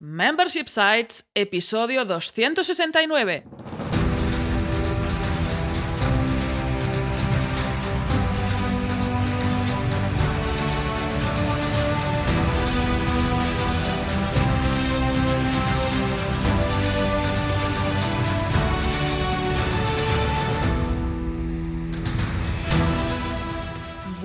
Membership Sites, episodio 269.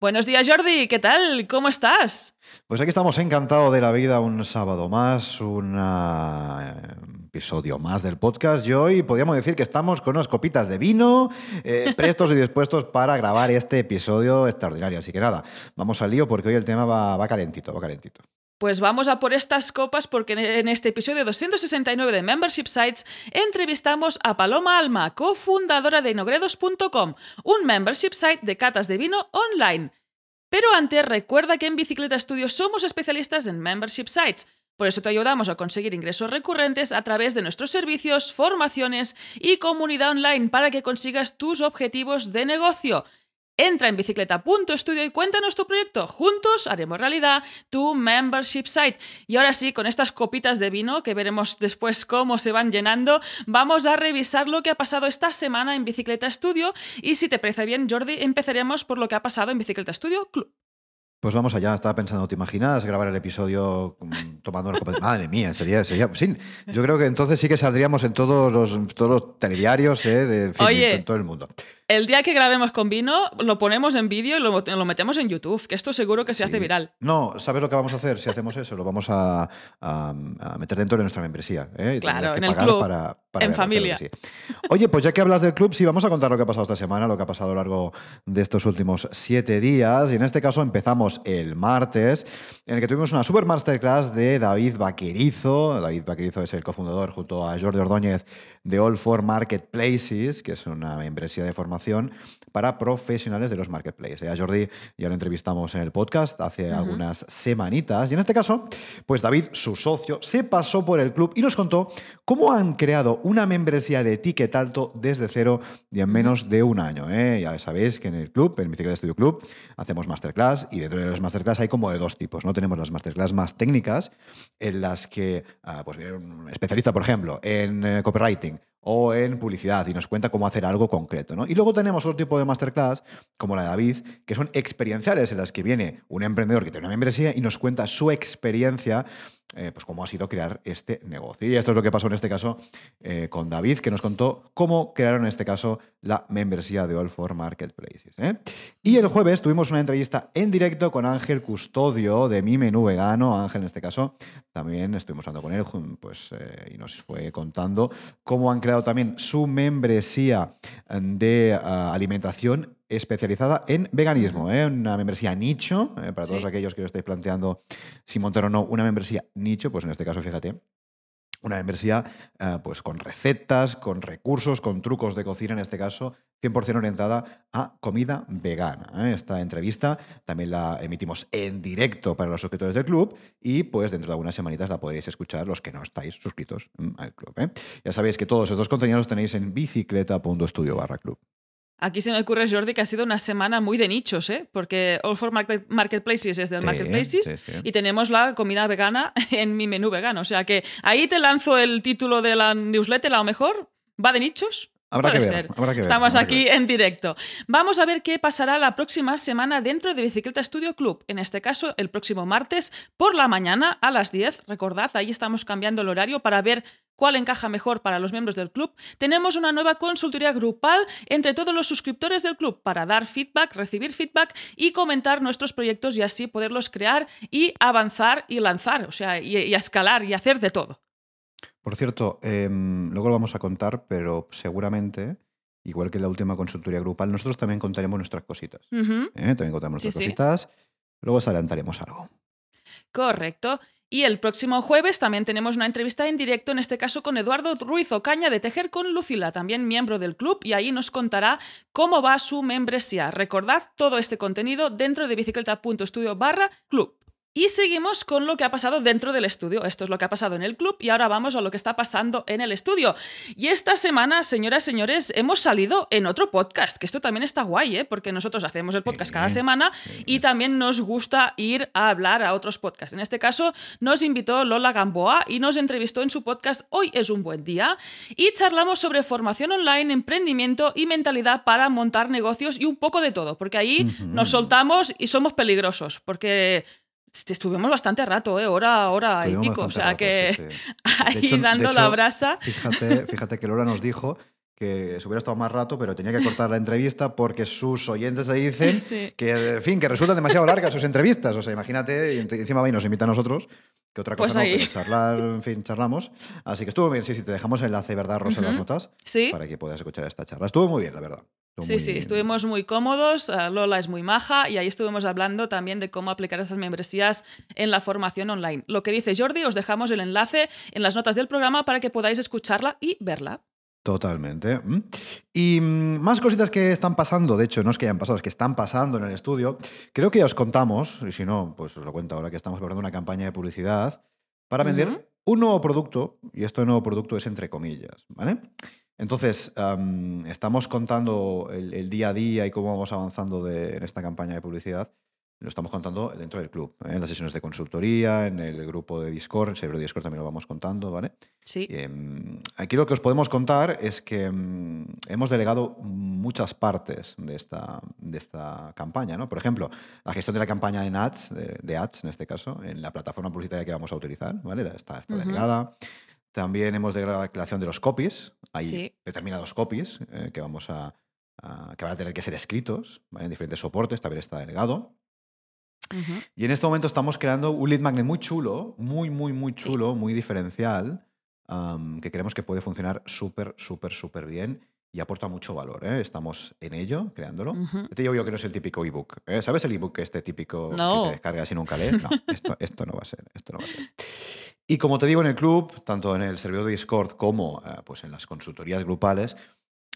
Buenos días, Jordi, ¿qué tal? ¿Cómo estás? Pues aquí estamos encantados de la vida, un sábado más, un eh, episodio más del podcast. Y hoy podríamos decir que estamos con unas copitas de vino, eh, prestos y dispuestos para grabar este episodio extraordinario. Así que nada, vamos al lío porque hoy el tema va, va calentito, va calentito. Pues vamos a por estas copas porque en este episodio 269 de Membership Sites entrevistamos a Paloma Alma, cofundadora de inogredos.com, un membership site de catas de vino online. Pero antes recuerda que en Bicicleta Studio somos especialistas en membership sites. Por eso te ayudamos a conseguir ingresos recurrentes a través de nuestros servicios, formaciones y comunidad online para que consigas tus objetivos de negocio. Entra en bicicleta.studio y cuéntanos tu proyecto. Juntos haremos realidad tu membership site. Y ahora sí, con estas copitas de vino, que veremos después cómo se van llenando, vamos a revisar lo que ha pasado esta semana en Bicicleta Studio. Y si te parece bien, Jordi, empezaremos por lo que ha pasado en Bicicleta Studio Club. Pues vamos allá, estaba pensando, ¿te imaginas grabar el episodio tomando una copa. Madre mía, sería, sería... Sí, yo creo que entonces sí que saldríamos en todos los, todos los telediarios ¿eh? de en todo el mundo. El día que grabemos con vino, lo ponemos en vídeo y lo, lo, metemos en YouTube, que esto seguro que se hace viral. No, ¿sabes lo que vamos a hacer si hacemos eso? Lo vamos a, a, a meter dentro de nuestra membresía. ¿eh? Claro, en el club, para, para en familia. Oye, pues ya que hablas del club, sí, vamos a contar lo que ha pasado esta semana, lo que ha pasado a lo largo de estos últimos siete días. Y en este caso empezamos el martes, en el que tuvimos una super masterclass de David Vaquerizo. David Vaquerizo es el cofundador junto a Jordi Ordóñez de All for Marketplaces, que es una membresía de formación para profesionales de los marketplaces. A Jordi ya lo entrevistamos en el podcast hace algunas semanitas y en este caso, pues David, su socio, se pasó por el club y nos contó cómo han creado una membresía de ticket alto desde cero y en menos de un año. ¿eh? Ya sabéis que en el club, en Bicicleta Studio Club, hacemos masterclass y dentro de las masterclass hay como de dos tipos. ¿no? Tenemos las masterclass más técnicas en las que ah, pues, un especialista, por ejemplo, en eh, copywriting o en publicidad y nos cuenta cómo hacer algo concreto. ¿no? Y luego tenemos otro tipo de masterclass, como la de David, que son experienciales en las que viene un emprendedor que tiene una membresía y nos cuenta su experiencia eh, pues cómo ha sido crear este negocio. Y esto es lo que pasó en este caso eh, con David, que nos contó cómo crearon en este caso la membresía de All for Marketplaces. ¿eh? Y el jueves tuvimos una entrevista en directo con Ángel Custodio de Mi Menú Vegano. Ángel, en este caso, también estuvimos hablando con él pues, y nos fue contando cómo han creado también su membresía de alimentación especializada en veganismo, ¿eh? una membresía nicho, ¿eh? para todos aquellos que lo estáis planteando si montar o no una membresía nicho, pues en este caso, fíjate, una membresía eh, pues con recetas, con recursos, con trucos de cocina, en este caso 100% orientada a comida vegana. Esta entrevista también la emitimos en directo para los suscriptores del club y pues dentro de algunas semanitas la podréis escuchar los que no estáis suscritos mm, al club. Ya sabéis que todos estos contenidos los tenéis en bicicleta.studio barra club. Aquí se me ocurre, Jordi, que ha sido una semana muy de nichos, ¿eh? porque All for Marketplaces es del Marketplaces y tenemos la comida vegana en mi menú vegano. O sea que ahí te lanzo el título de la newsletter, a lo mejor. ¿Va de nichos? Habrá que, ver, Estamos aquí en directo. Vamos a ver qué pasará la próxima semana dentro de Bicicleta Studio Club. En este caso, el próximo martes por la mañana a las 10. Recordad, ahí estamos cambiando el horario para ver cuál encaja mejor para los miembros del club. Tenemos una nueva consultoría grupal entre todos los suscriptores del club para dar feedback, recibir feedback y comentar nuestros proyectos y así poderlos crear y avanzar y lanzar, o sea, y, y escalar y hacer de todo. Por cierto, em, luego lo vamos a contar, pero seguramente, igual que en la última consultoría grupal, nosotros también contaremos nuestras cositas. ¿eh? También contaremos nuestras cositas. Luego os adelantaremos algo. Correcto. Y el próximo jueves también tenemos una entrevista en directo, en este caso con Eduardo Ruiz Ocaña de Tejer con Lucila, también miembro del club, y ahí nos contará cómo va su membresía. Recordad todo este contenido dentro de bicicleta.studio barra club. Y seguimos con lo que ha pasado dentro del estudio. Esto es lo que ha pasado en el club y ahora vamos a lo que está pasando en el estudio. Y esta semana, señoras y señores, hemos salido en otro podcast, que esto también está guay, ¿eh? porque nosotros hacemos el podcast cada semana y también nos gusta ir a hablar a otros podcasts. En este caso, nos invitó Lola Gamboa y nos entrevistó en su podcast Hoy es un buen día y charlamos sobre formación online, emprendimiento y mentalidad para montar negocios y un poco de todo, porque ahí nos soltamos y somos peligrosos, porque Estuvimos bastante rato, ¿eh? hora, hora y pico. O sea que ahí dando la brasa. Fíjate, fíjate que Lola nos dijo que se hubiera estado más rato, pero tenía que cortar la entrevista porque sus oyentes le dicen que, en fin, que resultan demasiado largas sus entrevistas. O sea, imagínate, y encima va y nos invita a nosotros, que otra cosa pues no, pero charlar, en fin, charlamos. Así que estuvo bien, sí, sí, te dejamos el enlace, ¿verdad, Rosa, en las notas? Sí. Para que puedas escuchar esta charla. Estuvo muy bien, la verdad. Sí, sí, estuvimos muy cómodos, eh, Lola es muy maja y ahí estuvimos hablando también de cómo aplicar esas membresías en la formación online. Lo que dice Jordi, os dejamos el enlace en las notas del programa para que podáis escucharla y verla. Totalmente. Y mm, más cositas que están pasando, de hecho, no es que hayan pasado, es que están pasando en el estudio. Creo que ya os contamos, y si no, pues os lo cuento ahora que estamos preparando una campaña de publicidad para vender un nuevo producto, y este nuevo producto es entre comillas, ¿vale? Entonces, estamos contando el, día a día y cómo vamos avanzando en esta campaña de publicidad. Lo estamos contando dentro del club, ¿eh? en las sesiones de consultoría, en el grupo de Discord, el servidor de Discord también lo vamos contando, ¿vale? Sí. Em, aquí lo que os podemos contar es que em, hemos delegado muchas partes de esta, de esta campaña, ¿no? Por ejemplo, la gestión de la campaña en ads, de, ads en este caso, en la plataforma publicitaria que vamos a utilizar, ¿vale? Está, delegada. También hemos de la creación de los copies. Hay determinados copies eh, que, vamos a, que van a tener que ser escritos en diferentes soportes, también está delegado. Y en este momento estamos creando un lead magnet muy chulo, muy, muy, muy chulo, muy diferencial, que creemos que puede funcionar súper, súper, súper bien y aporta mucho valor. ¿eh? Estamos en ello, creándolo. Te digo yo que no es el típico ebook. ¿eh? ¿Sabes el ebook este típico que te descargas y nunca lees? No, esto, esto no va a ser. Esto no va a ser. Y como te digo en el club, tanto en el servidor de Discord como eh, pues en las consultorías grupales,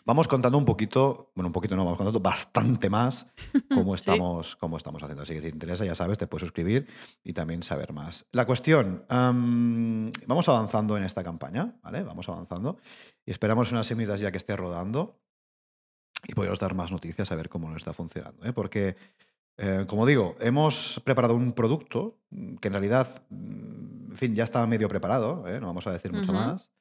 vamos contando un poquito, bueno, un poquito no, vamos contando bastante más cómo estamos, cómo estamos haciendo. Así que si te interesa, ya sabes, te puedes suscribir y también saber más. La cuestión, vamos avanzando en esta campaña, ¿vale? Vamos avanzando y esperamos unas semanas ya que esté rodando y podemos dar más noticias a ver cómo nos está funcionando, ¿eh? Porque eh, como digo, hemos preparado un producto que en realidad, mm, en fin, ya está medio preparado, ¿eh? no vamos a decir mucho más.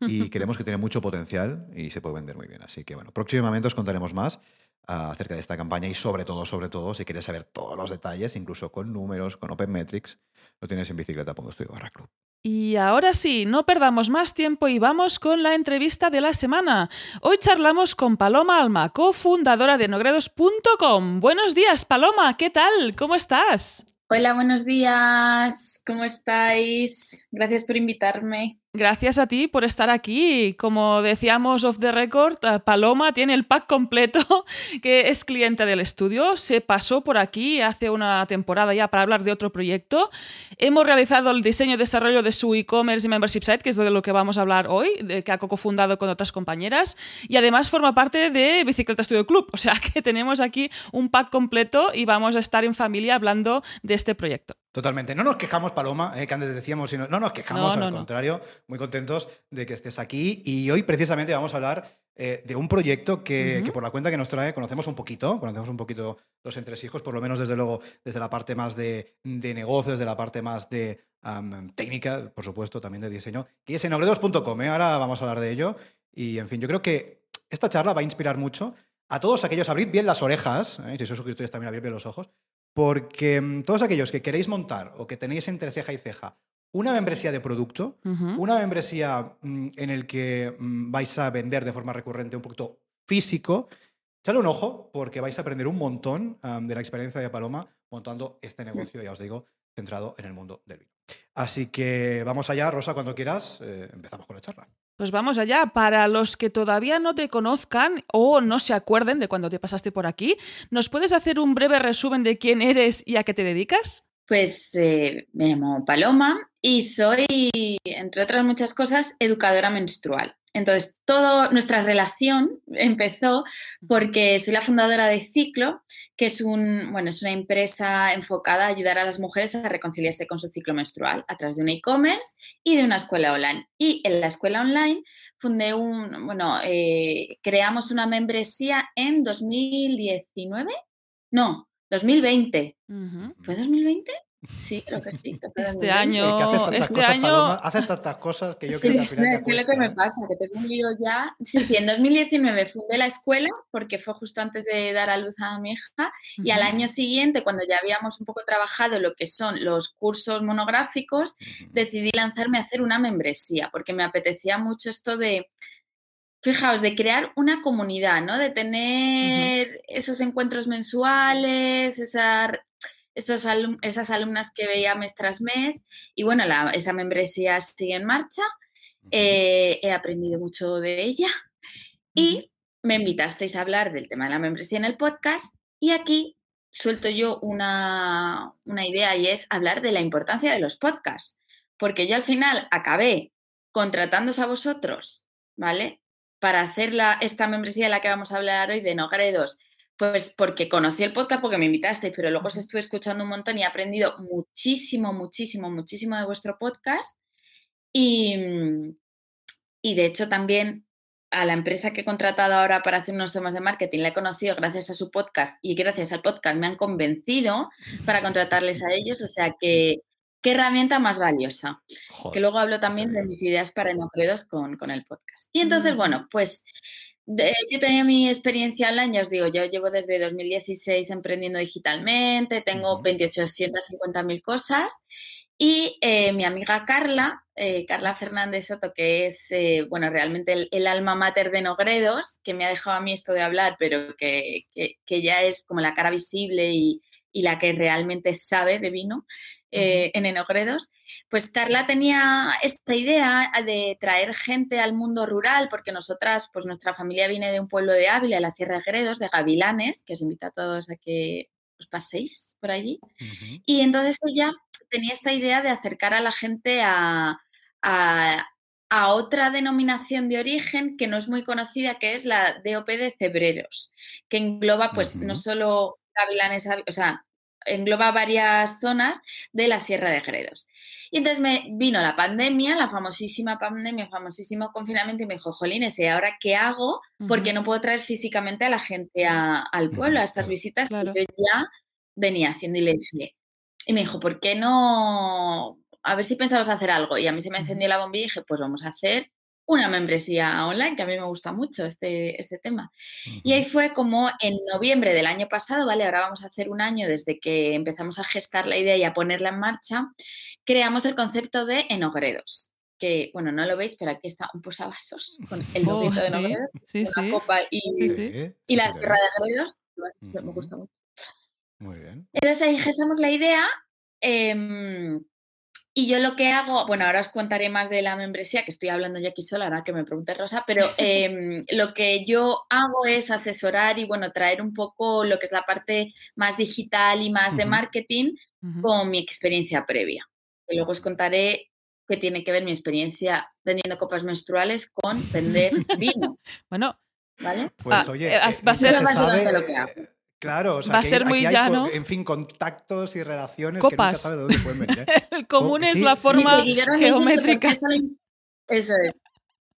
Y creemos que tiene mucho potencial y se puede vender muy bien. Así que bueno, próximamente os contaremos más ah, acerca de esta campaña y sobre todo, sobre todo, si quieres saber todos los detalles, incluso con números, con Open Metrics, lo tienes en bicicleta.studio barra club. Y ahora sí, no perdamos más tiempo y vamos con la entrevista de la semana. Hoy charlamos con Paloma Alma, cofundadora de nogredos.com. Buenos días, Paloma, ¿qué tal? ¿Cómo estás? Hola, buenos días. ¿Cómo estáis? Gracias por invitarme. Gracias a ti por estar aquí. Como decíamos off the record, eh, Paloma tiene el pack completo, que es cliente del estudio. Se pasó por aquí hace una temporada ya para hablar de otro proyecto. Hemos realizado el diseño y desarrollo de su e-commerce y membership site, que es de lo que vamos a hablar hoy, que ha cofundado con otras compañeras. Y además forma parte de Bicicleta Studio Club. O sea que tenemos aquí un pack completo y vamos a estar en familia hablando de este proyecto. Totalmente. No nos quejamos, Paloma, eh, que antes decíamos, sino, no nos quejamos, al contrario, muy contentos de que estés aquí. Y hoy precisamente vamos a hablar eh, de un proyecto que, por la cuenta que nos trae conocemos un poquito, conocemos un poquito los entresijos, por lo menos desde luego desde la parte más de, de negocio, desde la parte más de técnica, por supuesto, también de diseño, que es en obredos.com. ¿eh? Ahora vamos a hablar de ello. Y en fin, yo creo que esta charla va a inspirar mucho a todos aquellos, abrid bien las orejas, si sois suscriptores también abrid bien los ojos, porque mm, todos aquellos que queréis montar o que tenéis entre ceja y ceja una membresía de producto, una membresía mm, en el que mm, vais a vender de forma recurrente un producto físico, echadle un ojo porque vais a aprender un montón de la experiencia de Paloma montando este negocio, ya os digo, centrado en el mundo del vino. Así que vamos allá, Rosa, cuando quieras, eh, empezamos con la charla. Pues vamos allá. Para los que todavía no te conozcan o no se acuerden de cuando te pasaste por aquí, ¿nos puedes hacer un breve resumen de quién eres y a qué te dedicas? Pues eh, me llamo Paloma y soy, entre otras muchas cosas, educadora menstrual. Entonces, toda nuestra relación empezó porque soy la fundadora de Ciclo, que es, un, bueno, es una empresa enfocada a ayudar a las mujeres a reconciliarse con su ciclo menstrual a través de un e-commerce y de una escuela online. Y en la escuela online fundé un, bueno, eh, creamos una membresía en 2019, no, 2020. ¿Fue 2020? Sí, creo que sí. este año, este año... hace tantas cosas que yo creo que al final ¿Qué es lo que me pasa? Que tengo un lío ya. Sí, sí, en 2019 fundé la escuela porque fue justo antes de dar a luz a mi hija y al año siguiente, cuando ya habíamos un poco trabajado lo que son los cursos monográficos, decidí lanzarme a hacer una membresía porque me apetecía mucho esto de fijaos, de crear una comunidad, ¿no? De tener esos encuentros mensuales, esa, esos esas alumnas que veía mes tras mes. Y bueno, esa membresía sigue en marcha. Eh, he aprendido mucho de ella. Y me invitasteis a hablar del tema de la membresía en el podcast. Y aquí suelto yo una, una idea y es hablar de la importancia de los podcasts. Porque yo al final acabé contratándoos a vosotros, ¿vale? Para hacer esta membresía de la que vamos a hablar hoy de Nogredos? Pues porque conocí el podcast porque me invitasteis, pero luego os estuve escuchando un montón y he aprendido muchísimo, muchísimo, muchísimo de vuestro podcast. Y, y de hecho también a la empresa que he contratado ahora para hacer unos temas de marketing la he conocido gracias a su podcast y gracias al podcast me han convencido para contratarles a ellos. O sea que ¿Qué herramienta más valiosa? que luego hablo también de mis ideas para enogredos con, con el podcast. Y entonces, bueno, pues yo tenía mi experiencia online, ya os digo, yo llevo desde 2016 emprendiendo digitalmente, tengo 2850.000 cosas y eh, mi amiga Carla, eh, Carla Fernández Soto, que es, eh, bueno, realmente el, alma mater de Nogredos, que me ha dejado a mí esto de hablar, pero que, que, ya es como la cara visible y, y la que realmente sabe de vino, eh, en Enogredos, pues Carla tenía esta idea de traer gente al mundo rural, porque nosotras, pues nuestra familia viene de un pueblo de Ávila, la Sierra de Gredos, de Gavilanes, que os invito a todos a que os paséis por allí. Y entonces ella tenía esta idea de acercar a la gente a, otra denominación de origen que no es muy conocida, que es la DOP de Cebreros, que engloba pues no solo Gavilanes, o sea, engloba varias zonas de la Sierra de Gredos. Y entonces me vino la pandemia, la famosísima pandemia, famosísimo confinamiento, y me dijo, Jolines, ¿y ahora qué hago? Porque no puedo traer físicamente a la gente al pueblo, a estas visitas que yo ya venía haciendo. Y le dije, y me dijo, ¿por qué no? A ver si pensabas hacer algo. Y a mí se me encendió la bombilla y dije, pues vamos a hacer una membresía online, que a mí me gusta mucho este, este tema. Y ahí fue como en noviembre del año pasado, ¿vale? Ahora vamos a hacer un año desde que empezamos a gestar la idea y a ponerla en marcha, creamos el concepto de enogredos. Que, bueno, no lo veis, pero aquí está un posavasos con el oh, de enogredos, la copa y, y la sierra de enogredos. Me gusta mucho. Muy bien. Entonces ahí gestamos la idea. Eh, y yo lo que hago, bueno, ahora os contaré más de la membresía, que estoy hablando ya aquí sola, ahora que me pregunte Rosa, pero em, lo que yo hago es asesorar y, bueno, traer un poco lo que es la parte más digital y más de marketing con mi experiencia previa. Y luego os contaré qué tiene que ver mi experiencia vendiendo copas menstruales con vender vino. bueno, ¿vale? Pues ah, oye, eh, va a ser... lo que hago. Claro, o sea, va a ser muy llano. en fin, contactos y relaciones que nunca sabe de dónde pueden venir. ¿eh? El común es la forma geométrica. Eso es.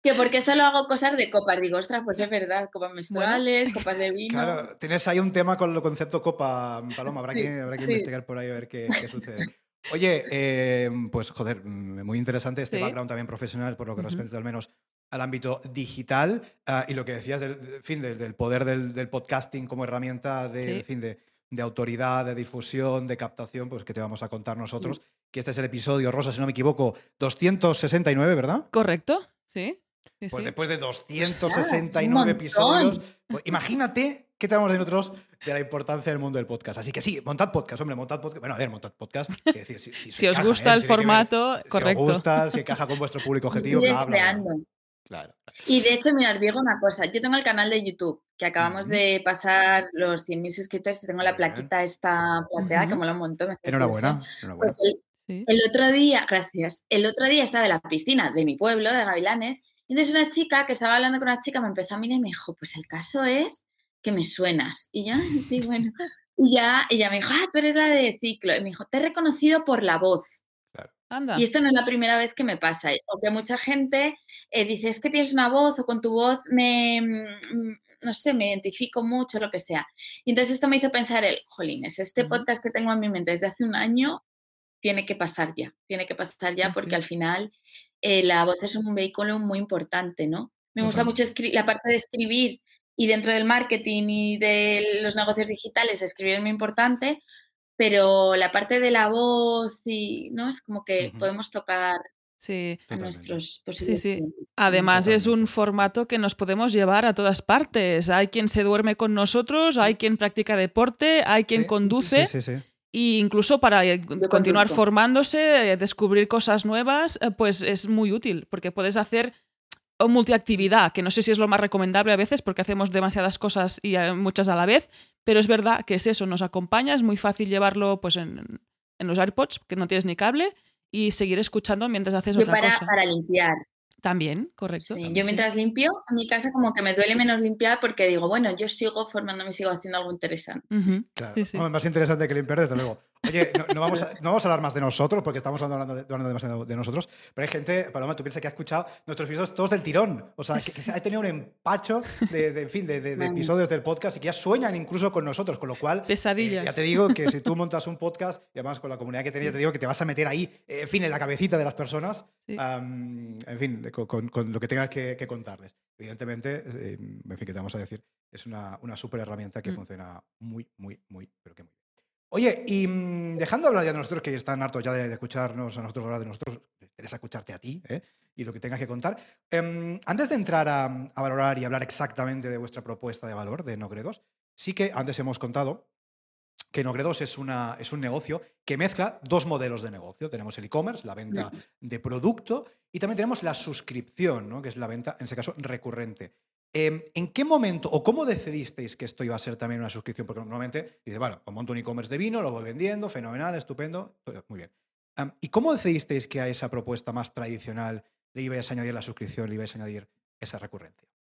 Que porque solo hago cosas de copas. Digo, ostras, pues es verdad, copas menstruales, copas de vino. Claro, tienes ahí un tema con el concepto copa, Paloma. Habrá que, habrá que investigar por ahí a ver qué, sucede. Oye, eh, pues joder, muy interesante este background también profesional, por lo que respecta al menos al ámbito digital ah, y lo que decías del, fin, del, poder del, podcasting como herramienta de, fin, de, autoridad, de difusión, de captación, pues que te vamos a contar nosotros. Que este es el episodio, Rosa, si no me equivoco, 269, ¿verdad? Correcto, sí. pues después de 269 episodios, pues imagínate qué te vamos a decir nosotros de la importancia del mundo del podcast. Así que sí, montad podcast, hombre, montad podcast. Bueno, a ver, montad podcast. si, os gusta ¿eh? el formato, correcto. Si os gusta, si encaja con vuestro público objetivo, bla, bla, Claro. Y de hecho, mira, os digo una cosa. Yo tengo el canal de YouTube, que acabamos de pasar los 100.000 suscriptores y tengo la plaquita esta plateada, que mola un montón. enhorabuena. Pues el, otro día, gracias, el otro día estaba en la piscina de mi pueblo, de Gavilanes, y entonces una chica que estaba hablando con una chica me empezó a mirar y me dijo, pues el caso es que me suenas. Y yo, sí, bueno. Y ya ella me dijo, ah, tú eres la de ciclo. Y me dijo, te he reconocido por la voz. Y esto no es la primera vez que me pasa. O que mucha gente eh, dice, es que tienes una voz o con tu voz me, mm, no sé, me identifico mucho, lo que sea. Y entonces esto me hizo pensar el, jolines, este podcast que tengo en mi mente desde hace un año tiene que pasar ya, tiene que pasar ya porque al final eh, la voz es un vehículo muy importante, ¿no? Me gusta mucho la parte de escribir y dentro del marketing y de los negocios digitales escribir es muy importante, pero la parte de la voz y, ¿no? Es como que podemos tocar Sí. A nuestros posibles sí, sí. Además es un formato que nos podemos llevar a todas partes. Hay quien se duerme con nosotros, hay quien practica deporte, hay quien conduce. Y incluso para eh, continuar formándose, eh, descubrir cosas nuevas, eh, pues es muy útil, porque puedes hacer multiactividad, que no sé si es lo más recomendable a veces porque hacemos demasiadas cosas y muchas a la vez, pero es verdad que es eso, nos acompaña, es muy fácil llevarlo pues en, en los AirPods, que no tienes ni cable, y seguir escuchando mientras haces otra para, cosa. para limpiar. También, correcto. Sí, yo mientras limpio, a mi casa como que me duele menos limpiar porque digo, bueno, yo sigo formándome, sigo haciendo algo interesante. Claro, más interesante que limpiar, desde luego. Oye, no, vamos a, no, vamos a, hablar más de nosotros porque estamos hablando, demasiado de nosotros, pero hay gente, Paloma, tú piensas que ha escuchado nuestros episodios todos del tirón. O sea, que, ha tenido un empacho de, en fin, de, episodios del podcast y que ya sueñan incluso con nosotros, con lo cual. Eh, ya te digo que si tú montas un podcast y además con la comunidad que tenías, te digo que te vas a meter ahí, eh, en fin, en la cabecita de las personas, en fin, con, lo que tengas que, contarles. Evidentemente, eh, en fin, que te vamos a decir, es una, una súper herramienta que mm. funciona muy, muy, muy, pero que muy bien. Oye, y mm, dejando hablar ya de nosotros, que están hartos ya de, escucharnos a nosotros hablar de nosotros, interesa escucharte a ti ¿eh? y lo que tengas que contar. Em, antes de entrar a, valorar y hablar exactamente de vuestra propuesta de valor de Nogredos, sí que antes hemos contado que Nogredos es, una, es un negocio que mezcla dos modelos de negocio. Tenemos el e-commerce, la venta de producto, y también tenemos la suscripción, ¿no? que es la venta, en ese caso, recurrente. Em, ¿En qué momento o cómo decidisteis que esto iba a ser también una suscripción? Porque normalmente dices, bueno, monto un e-commerce de vino, lo voy vendiendo, fenomenal, estupendo, muy bien. ¿Y cómo decidisteis que a esa propuesta más tradicional le ibais a añadir la suscripción, le ibais a añadir esa recurrencia?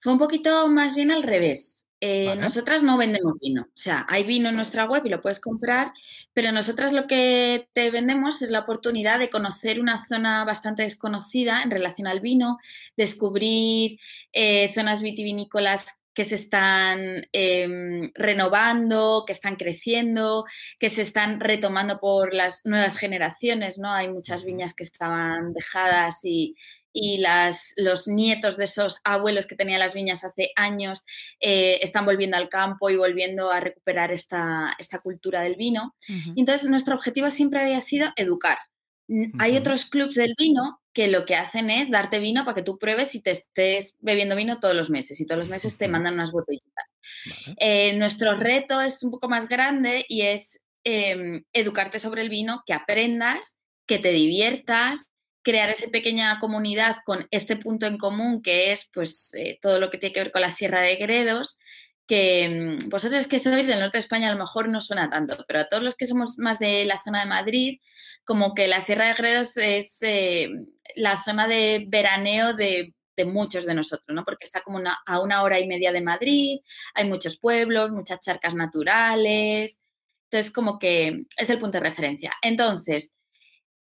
Fue un poquito más bien al revés. Eh, nosotras no vendemos vino. O sea, hay vino en nuestra web y lo puedes comprar, pero nosotras lo que te vendemos es la oportunidad de conocer una zona bastante desconocida en relación al vino, descubrir eh, zonas vitivinícolas que se están em, renovando, que están creciendo, que se están retomando por las nuevas generaciones, ¿no? Hay muchas viñas que estaban dejadas y, y las, los nietos de esos abuelos que tenían las viñas hace años eh, están volviendo al campo y volviendo a recuperar esta, esta cultura del vino. Entonces nuestro objetivo siempre había sido educar. Hay otros clubs del vino que lo que hacen es darte vino para que tú pruebes y te estés bebiendo vino todos los meses y todos los meses te mandan unas botellitas. Eh, nuestro reto es un poco más grande y es em, educarte sobre el vino, que aprendas, que te diviertas, crear esa pequeña comunidad con este punto en común que es pues eh, todo lo que tiene que ver con la Sierra de Gredos, que mm, vosotros que sois del norte de España a lo mejor no suena tanto, pero a todos los que somos más de la zona de Madrid, como que la Sierra de Gredos es eh, la zona de veraneo de, muchos de nosotros, ¿no? Porque está como a una hora y media de Madrid, hay muchos pueblos, muchas charcas naturales, entonces como que es el punto de referencia. Entonces,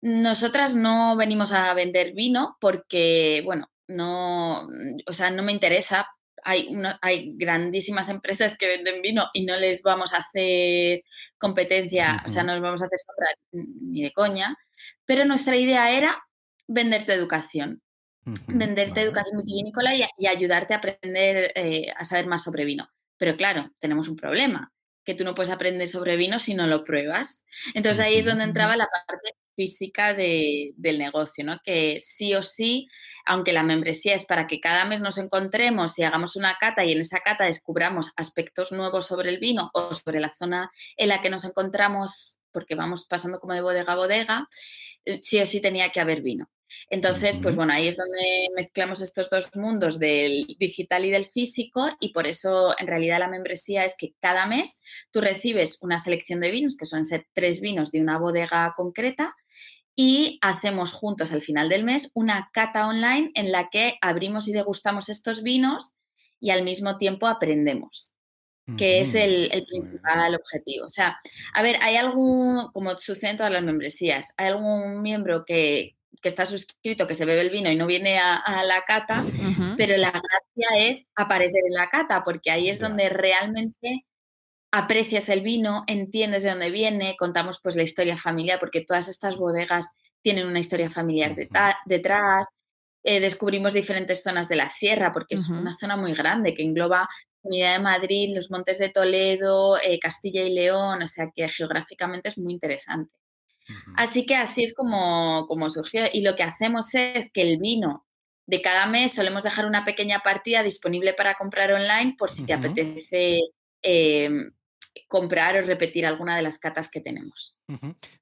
nosotras no venimos a vender vino porque, bueno, no, o sea, no me interesa. Hay, hay grandísimas empresas que venden vino y no les vamos a hacer competencia, o sea, no les vamos a hacer sombra ni de coña, pero nuestra idea era venderte educación, venderte educación vitivinícola y, ayudarte a aprender, eh, a saber más sobre vino. Pero claro, tenemos un problema, que tú no puedes aprender sobre vino si no lo pruebas. Entonces ahí es donde entraba la parte física del negocio, ¿no? Que sí o sí, aunque la membresía es para que cada mes nos encontremos y hagamos una cata y en esa cata descubramos aspectos nuevos sobre el vino o sobre la zona en la que nos encontramos, porque vamos pasando como de bodega a bodega, eh, sí o sí tenía que haber vino. Entonces, pues bueno, ahí es donde mezclamos estos dos mundos del digital y del físico y por eso en realidad la membresía es que cada mes tú recibes una selección de vinos, que suelen ser tres vinos de una bodega concreta, y hacemos juntos al final del mes una cata online en la que abrimos y degustamos estos vinos y al mismo tiempo aprendemos que es el, principal objetivo. O sea, a ver, hay algún, como sucede en todas las membresías, hay algún miembro que, está suscrito, que se bebe el vino y no viene a, la cata, pero la gracia es aparecer en la cata, porque ahí es donde realmente aprecias el vino, entiendes de dónde viene, contamos pues la historia familiar, porque todas estas bodegas tienen una historia familiar detrás, eh, descubrimos diferentes zonas de la sierra, porque es una zona muy grande que engloba Unidad de Madrid, los Montes de Toledo, eh, Castilla y León, o sea que geográficamente es muy interesante. Así que así es como, como surgió. Y lo que hacemos es que el vino de cada mes solemos dejar una pequeña partida disponible para comprar online por si te apetece em, comprar o repetir alguna de las catas que tenemos.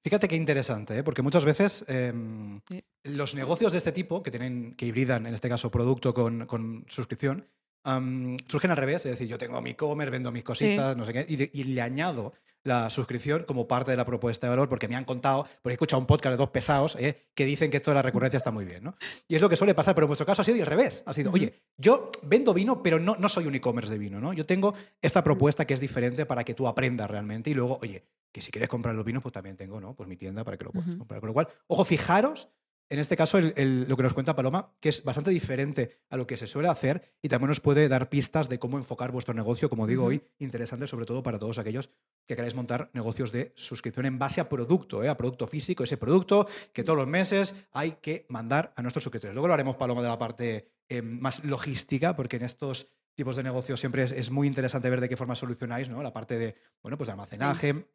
Fíjate qué interesante, ¿eh? porque muchas veces em, los negocios de este tipo, que tienen, que hibridan, en este caso, producto con, con suscripción, surgen al revés, es decir, yo tengo mi e-commerce, vendo mis cositas, no sé qué, y, le añado la suscripción como parte de la propuesta de valor porque me han contado, porque he escuchado un podcast de dos pesados ¿eh? que dicen que esto de la recurrencia está muy bien, ¿no? Y es lo que suele pasar, pero en vuestro caso ha sido al revés, ha sido, oye, yo vendo vino, pero no, no soy un e-commerce de vino, ¿no? Yo tengo esta propuesta que es diferente para que tú aprendas realmente y luego, oye, que si quieres comprar los vinos, pues también tengo, ¿no? Pues mi tienda para que lo puedas comprar. Con lo cual, ojo, fijaros en este caso, lo que nos cuenta Paloma, que es bastante diferente a lo que se suele hacer y también nos puede dar pistas de cómo enfocar vuestro negocio, como digo hoy, interesante sobre todo para todos aquellos que queráis montar negocios de suscripción en base a producto, ¿eh? a producto físico, ese producto que todos los meses hay que mandar a nuestros suscriptores. Luego lo haremos, Paloma, de la parte eh, más logística, porque en estos tipos de negocios siempre es, muy interesante ver de qué forma solucionáis, ¿no? La parte de, bueno, pues de almacenaje,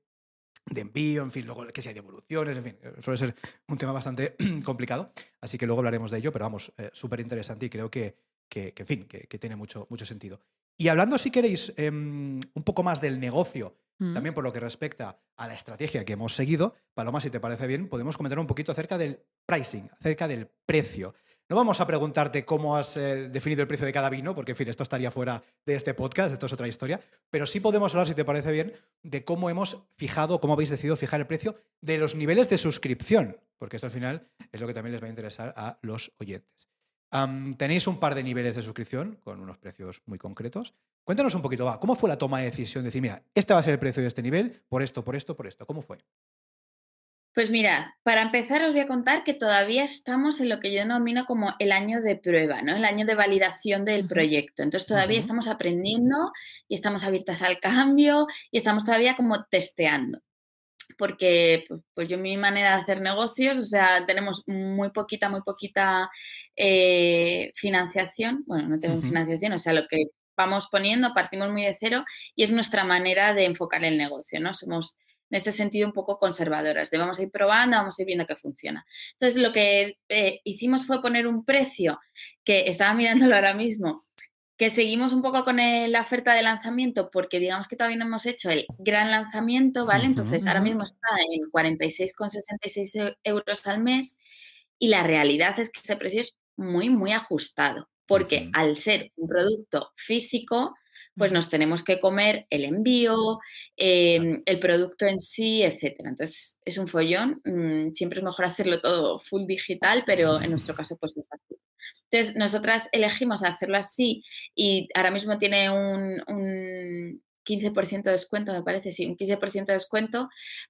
de envío, en fin, luego que si hay devoluciones, en fin, eh, suele ser un tema bastante complicado, así que luego hablaremos de ello, pero vamos, eh, súper interesante y creo que, que, en fin, que, tiene mucho, mucho sentido. Y hablando, si queréis, em, un poco más del negocio, mm. también por lo que respecta a la estrategia que hemos seguido, Paloma, si te parece bien, podemos comentar un poquito acerca del pricing, acerca del precio. No vamos a preguntarte cómo has eh, definido el precio de cada vino, porque en fin, esto estaría fuera de este podcast, esto es otra historia, pero sí podemos hablar, si te parece bien, de cómo hemos fijado, cómo habéis decidido fijar el precio de los niveles de suscripción, porque esto al final es lo que también les va a interesar a los oyentes. tenéis un par de niveles de suscripción con unos precios muy concretos. Cuéntanos un poquito, va, ¿cómo fue la toma de decisión de decir, mira, este va a ser el precio de este nivel, por esto, por esto, por esto? ¿Cómo fue? Pues mirad, para empezar os voy a contar que todavía estamos en lo que yo denomino como el año de prueba, ¿no? El año de validación del proyecto. Entonces todavía estamos aprendiendo y estamos abiertas al cambio y estamos todavía como testeando. Porque pues, pues yo mi manera de hacer negocios, o sea, tenemos muy poquita, muy poquita eh, financiación. Bueno, no tenemos financiación, o sea, lo que vamos poniendo, partimos muy de cero y es nuestra manera de enfocar el negocio, ¿no? Somos en ese sentido un poco conservadoras, de vamos a ir probando, vamos a ir viendo que funciona. Entonces, lo que eh, hicimos fue poner un precio que estaba mirándolo ahora mismo, que seguimos un poco con la oferta de lanzamiento porque digamos que todavía no hemos hecho el gran lanzamiento, ¿vale? Entonces, ahora mismo está en 46,66 euros al mes y la realidad es que ese precio es muy, muy ajustado porque al ser un producto físico, pues nos tenemos que comer el envío, em, el producto en sí, etcétera. Entonces, es un follón. Mm, siempre es mejor hacerlo todo full digital, pero en nuestro caso, pues es así. Entonces, nosotras elegimos hacerlo así y ahora mismo tiene un, un 15% de descuento, me parece, sí, un 15% de descuento,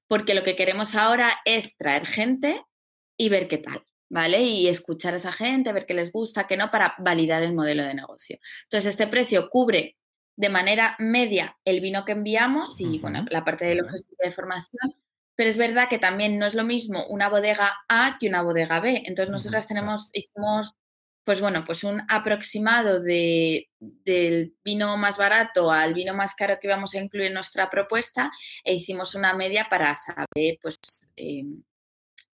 porque lo que queremos ahora es traer gente y ver qué tal. ¿vale? Y escuchar a esa gente, ver qué les gusta, qué no, para validar el modelo de negocio. Entonces, este precio cubre de manera media el vino que enviamos y, bueno, la parte de logística de formación, pero es verdad que también no es lo mismo una bodega A que una bodega B. Entonces, nosotras tenemos, hicimos, pues bueno, pues un aproximado de, del vino más barato al vino más caro que íbamos a incluir en nuestra propuesta e hicimos una media para saber, pues, em,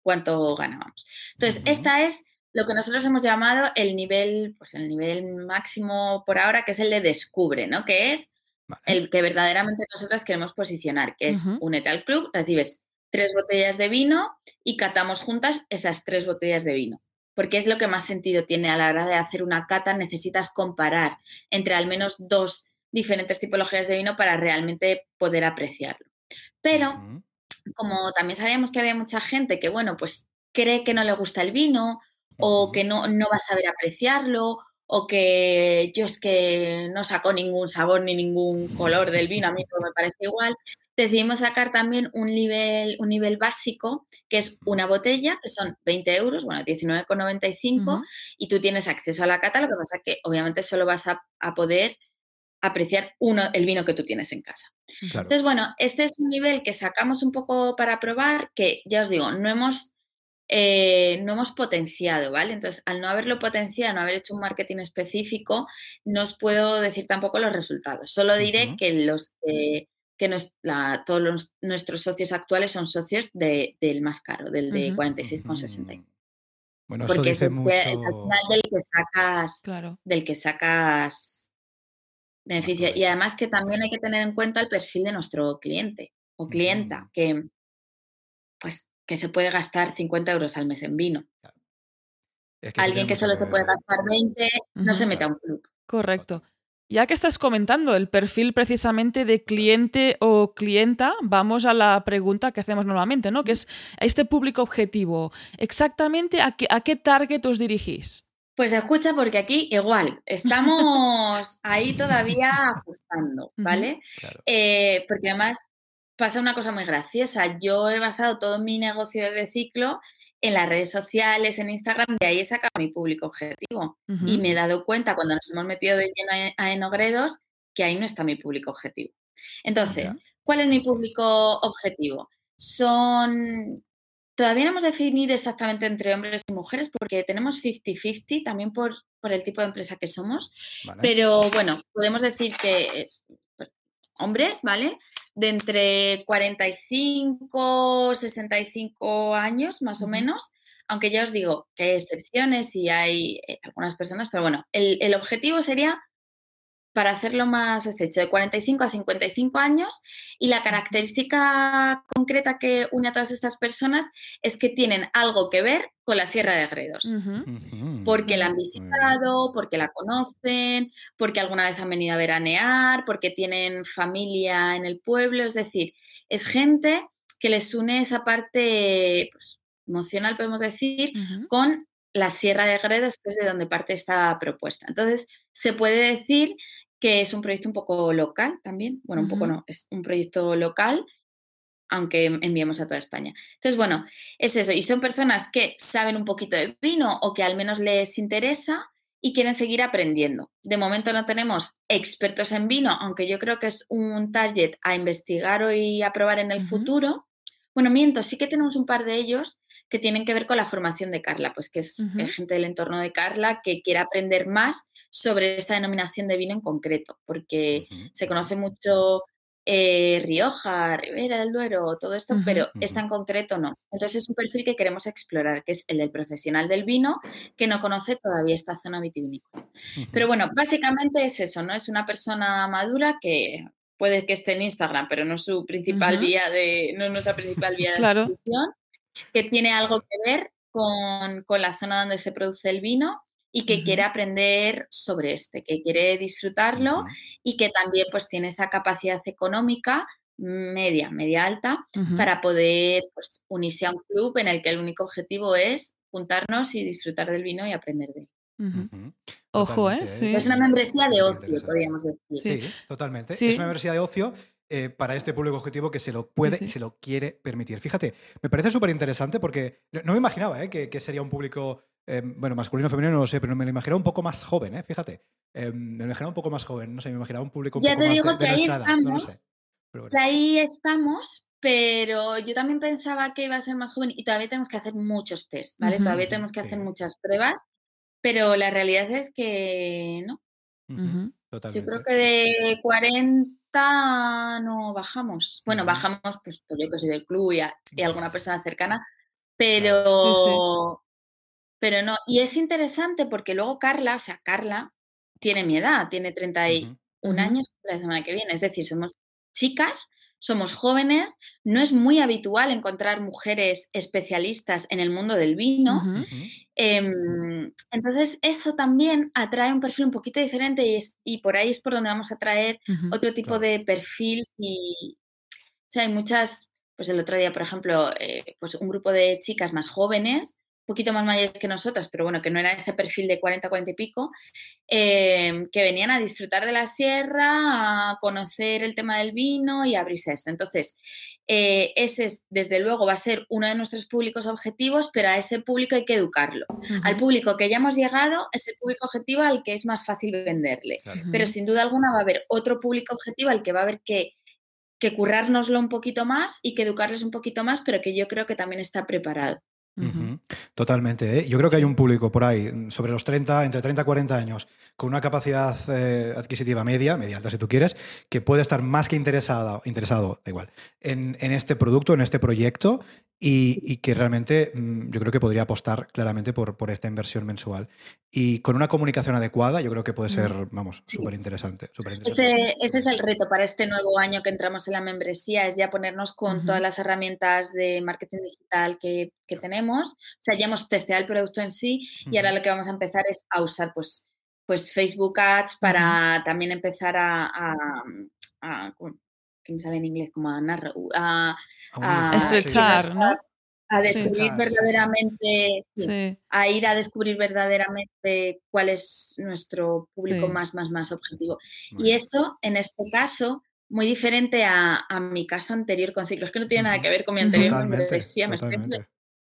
cuánto ganábamos. Entonces, esta es lo que nosotros hemos llamado el nivel, pues el nivel máximo por ahora, que es el de descubre, ¿no? Que es el que verdaderamente nosotras queremos posicionar, que es únete al club, recibes tres botellas de vino y catamos juntas esas tres botellas de vino. porque es lo que más sentido tiene a la hora de hacer una cata, necesitas comparar entre al menos dos diferentes tipologías de vino para realmente poder apreciarlo. Pero, como también sabíamos que había mucha gente que, bueno, pues cree que no le gusta el vino o que no, no va a saber apreciarlo o que yo es que no saco ningún sabor ni ningún color del vino, a mí todo me parece igual, decidimos sacar también un nivel, un nivel básico, que es una botella, que son 20 euros, bueno, 19,95, y tú tienes acceso a la cata, lo que pasa es que obviamente solo vas a, poder apreciar uno, el vino que tú tienes en casa. Entonces, bueno, este es un nivel que sacamos un poco para probar, que ya os digo, no hemos eh, no hemos potenciado, ¿vale? Entonces, al no haberlo potenciado, no haber hecho un marketing específico, no os puedo decir tampoco los resultados. Solo diré que los que, todos nuestros socios actuales son socios del más caro, del de 46,66. Bueno, Porque es, al final del que sacas, del que sacas beneficio. Y además que también hay que tener en cuenta el perfil de nuestro cliente o clienta, que pues que se puede gastar 50 euros al mes en vino. Alguien que solo se puede gastar 20 no se mete a un club. Correcto. Ya que estás comentando el perfil precisamente de cliente o clienta, vamos a la pregunta que hacemos normalmente, ¿no? Que es este público objetivo. ¿Exactamente a qué, a qué target os dirigís? Pues escucha, porque aquí igual, estamos ahí todavía ajustando, ¿vale? Eh, porque además pasa una cosa muy graciosa. Yo he basado todo mi negocio de ciclo en las redes sociales, en Instagram, de ahí he sacado mi público objetivo. Y me he dado cuenta cuando nos hemos metido de lleno a Enogredos que ahí no está mi público objetivo. Entonces, ¿cuál es mi público objetivo? Son... Todavía no hemos definido exactamente entre hombres y mujeres porque tenemos 50-50 también por, por, el tipo de empresa que somos. Pero bueno, podemos decir que hombres, ¿vale? De entre 45, 65 años, más o menos, aunque ya os digo que hay excepciones y hay eh, algunas personas, pero bueno, el, objetivo sería para hacerlo más estrecho, de 45 a 55 años y la característica concreta que une a todas estas personas es que tienen algo que ver con la Sierra de Gredos. Porque la han visitado, porque la conocen, porque alguna vez han venido a veranear, porque tienen familia en el pueblo, es decir, es gente que les une esa parte pues, emocional, podemos decir, con la Sierra de Gredos, que es de donde parte esta propuesta. Entonces, se puede decir que es un proyecto un poco local también. Bueno, un poco no, es un proyecto local, aunque enviamos a toda España. Entonces, bueno, es eso. Y son personas que saben un poquito de vino o que al menos les interesa y quieren seguir aprendiendo. De momento no tenemos expertos en vino, aunque yo creo que es un target a investigar y a probar en el futuro. Bueno, miento, sí que tenemos un par de ellos que tienen que ver con la formación de Carla, pues que es eh, gente del entorno de Carla que quiere aprender más sobre esta denominación de vino en concreto, porque se conoce mucho eh, Rioja, Ribera del Duero, todo esto, pero esta en concreto no. Entonces es un perfil que queremos explorar, que es el del profesional del vino, que no conoce todavía esta zona vitivinícola. Pero bueno, básicamente es eso, ¿no? Es una persona madura que puede que esté en Instagram, pero no es su principal vía de, no es nuestra principal vía de claro que tiene algo que ver con, la zona donde se produce el vino y que quiere aprender sobre este, que quiere disfrutarlo y que también pues tiene esa capacidad económica media, media alta, para poder pues, unirse a un club en el que el único objetivo es juntarnos y disfrutar del vino y aprender de él. Ojo, ¿eh? Es una membresía de ocio, podríamos decir. Sí, totalmente. Es una membresía de ocio eh, para este público objetivo que se lo puede y se lo quiere permitir. Fíjate, me parece súper interesante porque no, me imaginaba eh, que, sería un público, eh, bueno, masculino o femenino, no lo sé, pero me lo imaginaba un poco más joven, ¿eh? fíjate. me lo imaginaba un poco más joven, no sé, me imaginaba un público un ya poco más Ya te digo que ahí estamos, ahí estamos, pero yo también pensaba que iba a ser más joven y todavía tenemos que hacer muchos test, ¿vale? todavía tenemos que hacer muchas pruebas, pero la realidad es que no. Yo creo que de 40 no bajamos. Bueno, bajamos, pues, pues, yo que soy del club y, alguna persona cercana, pero, pero no. Y es interesante porque luego Carla, o sea, Carla tiene mi edad, tiene 31 años la semana que viene, es decir, somos chicas, somos jóvenes, no es muy habitual encontrar mujeres especialistas en el mundo del vino. Em, entonces, eso también atrae un perfil un poquito diferente y, y por ahí es por donde vamos a traer otro tipo de perfil. Y, o sea, hay muchas, pues el otro día, por ejemplo, eh, pues un grupo de chicas más jóvenes poquito más mayores que nosotras, pero bueno, que no era ese perfil de 40, 40 y pico, em, que venían a disfrutar de la sierra, a conocer el tema del vino y a abrirse esto. Entonces, eh, ese desde luego va a ser uno de nuestros públicos objetivos, pero a ese público hay que educarlo. Al público que ya hemos llegado es el público objetivo al que es más fácil venderle, pero sin duda alguna va a haber otro público objetivo al que va a haber que que currárnoslo un poquito más y que educarles un poquito más, pero que yo creo que también está preparado. Totalmente. ¿eh? Yo creo que hay un público por ahí, sobre los 30, entre 30 y 40 años, con una capacidad eh, adquisitiva media, media alta si tú quieres, que puede estar más que interesado, interesado igual, en, este producto, en este proyecto, y, que realmente mm, yo creo que podría apostar claramente por, por, esta inversión mensual. Y con una comunicación adecuada, yo creo que puede ser, vamos, súper interesante. Ese, ese, es el reto para este nuevo año que entramos en la membresía, es ya ponernos con todas las herramientas de marketing digital que, que, tenemos. O sea, ya hemos testeado el producto en sí y ahora lo que vamos a empezar es a usar pues, pues Facebook Ads para también empezar a, a, a que me sale en inglés, como a narrar, a, a, estrechar, ¿no? A descubrir verdaderamente, a ir a descubrir verdaderamente cuál es nuestro público más, más, más objetivo. Y eso, en este caso, muy diferente a, mi caso anterior con ciclos, que no tiene nada que ver con mi anterior membresía, me estoy,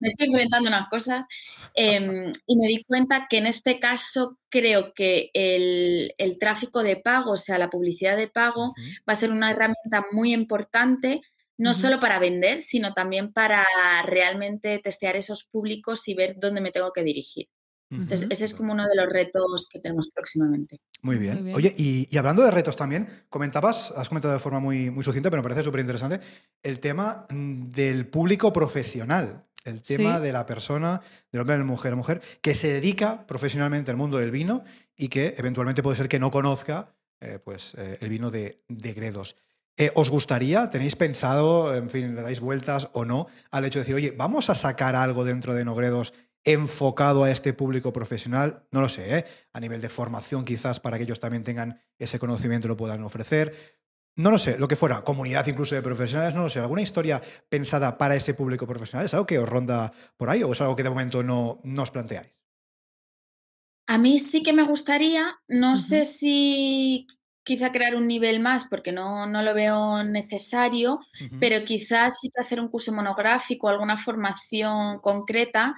me estoy enfrentando a unas cosas em, y me di cuenta que en este caso creo que el, tráfico de pago, o sea, la publicidad de pago, va a ser una herramienta muy importante, no solo para vender, sino también para realmente testear esos públicos y ver dónde me tengo que dirigir. Entonces, ese es como uno de los retos que tenemos próximamente. Muy bien. Oye, y, hablando de retos también, comentabas, has comentado de forma muy, muy sucinta, pero me parece súper interesante, el tema mm, del público profesional el tema de la persona, del hombre, de la mujer, la mujer, que se dedica profesionalmente al mundo del vino y que eventualmente puede ser que no conozca eh, pues, eh, el vino de, Gredos. Eh, ¿Os gustaría, tenéis pensado, en fin, le dais vueltas o no, al hecho de decir, oye, vamos a sacar algo dentro de Nogredos enfocado a este público profesional? No lo sé, a nivel de formación quizás para que ellos también tengan ese conocimiento y lo puedan ofrecer. No lo sé, lo que fuera, comunidad incluso de profesionales, no lo sé, alguna historia pensada para ese público profesional, ¿es algo que os ronda por ahí o es algo que de momento no, os planteáis? A mí sí que me gustaría, no sé si quizá crear un nivel más porque no, no lo veo necesario, pero quizás sí hacer un curso monográfico, alguna formación concreta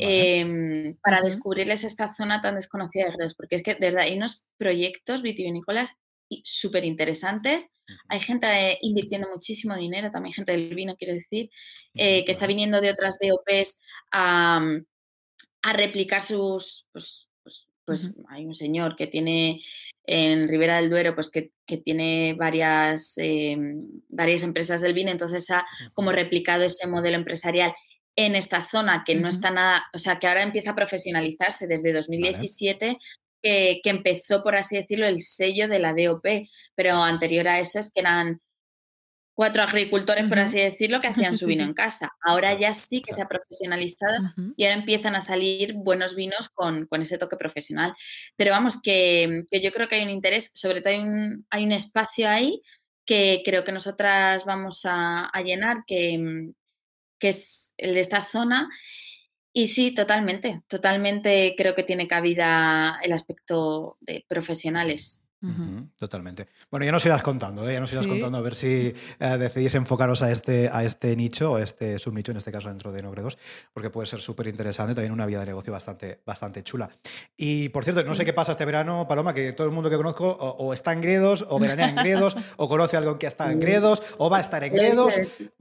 em, para descubrirles esta zona tan desconocida de redes, porque es que de verdad hay unos proyectos vitivinícolas súper interesantes. Hay gente eh, invirtiendo muchísimo dinero, también gente del vino, quiero decir, eh, que está viniendo de otras DOPs a, mm, a replicar sus... Pues, pues, pues hay un señor que tiene en Ribera del Duero, pues que, que tiene varias, em, varias empresas del vino, entonces ha como replicado ese modelo empresarial en esta zona que no está nada, o sea, que ahora empieza a profesionalizarse desde 2017, que, empezó, por así decirlo, el sello de la DOP, pero anterior a eso es que eran cuatro agricultores, por así decirlo, que hacían su vino en casa. Ahora ya sí que se ha profesionalizado y ahora empiezan a salir buenos vinos con, ese toque profesional. Pero vamos, que, yo creo que hay un interés, sobre todo hay un, hay un espacio ahí que creo que nosotras vamos a, llenar, que, que es el de esta zona y sí, totalmente, totalmente creo que tiene cabida el aspecto de profesionales. Totalmente. Bueno, ya nos irás contando, ¿eh? ya nos irás contando a ver si eh, decidís enfocaros a este, a este nicho o a este subnicho, en este caso dentro de Nogredos, porque puede ser súper interesante, también una vía de negocio bastante, bastante chula. Y por cierto, no sé qué pasa este verano, Paloma, que todo el mundo que conozco o, está en Gredos, o veranea en Gredos, o conoce a alguien que está en Gredos, o va a estar en Gredos,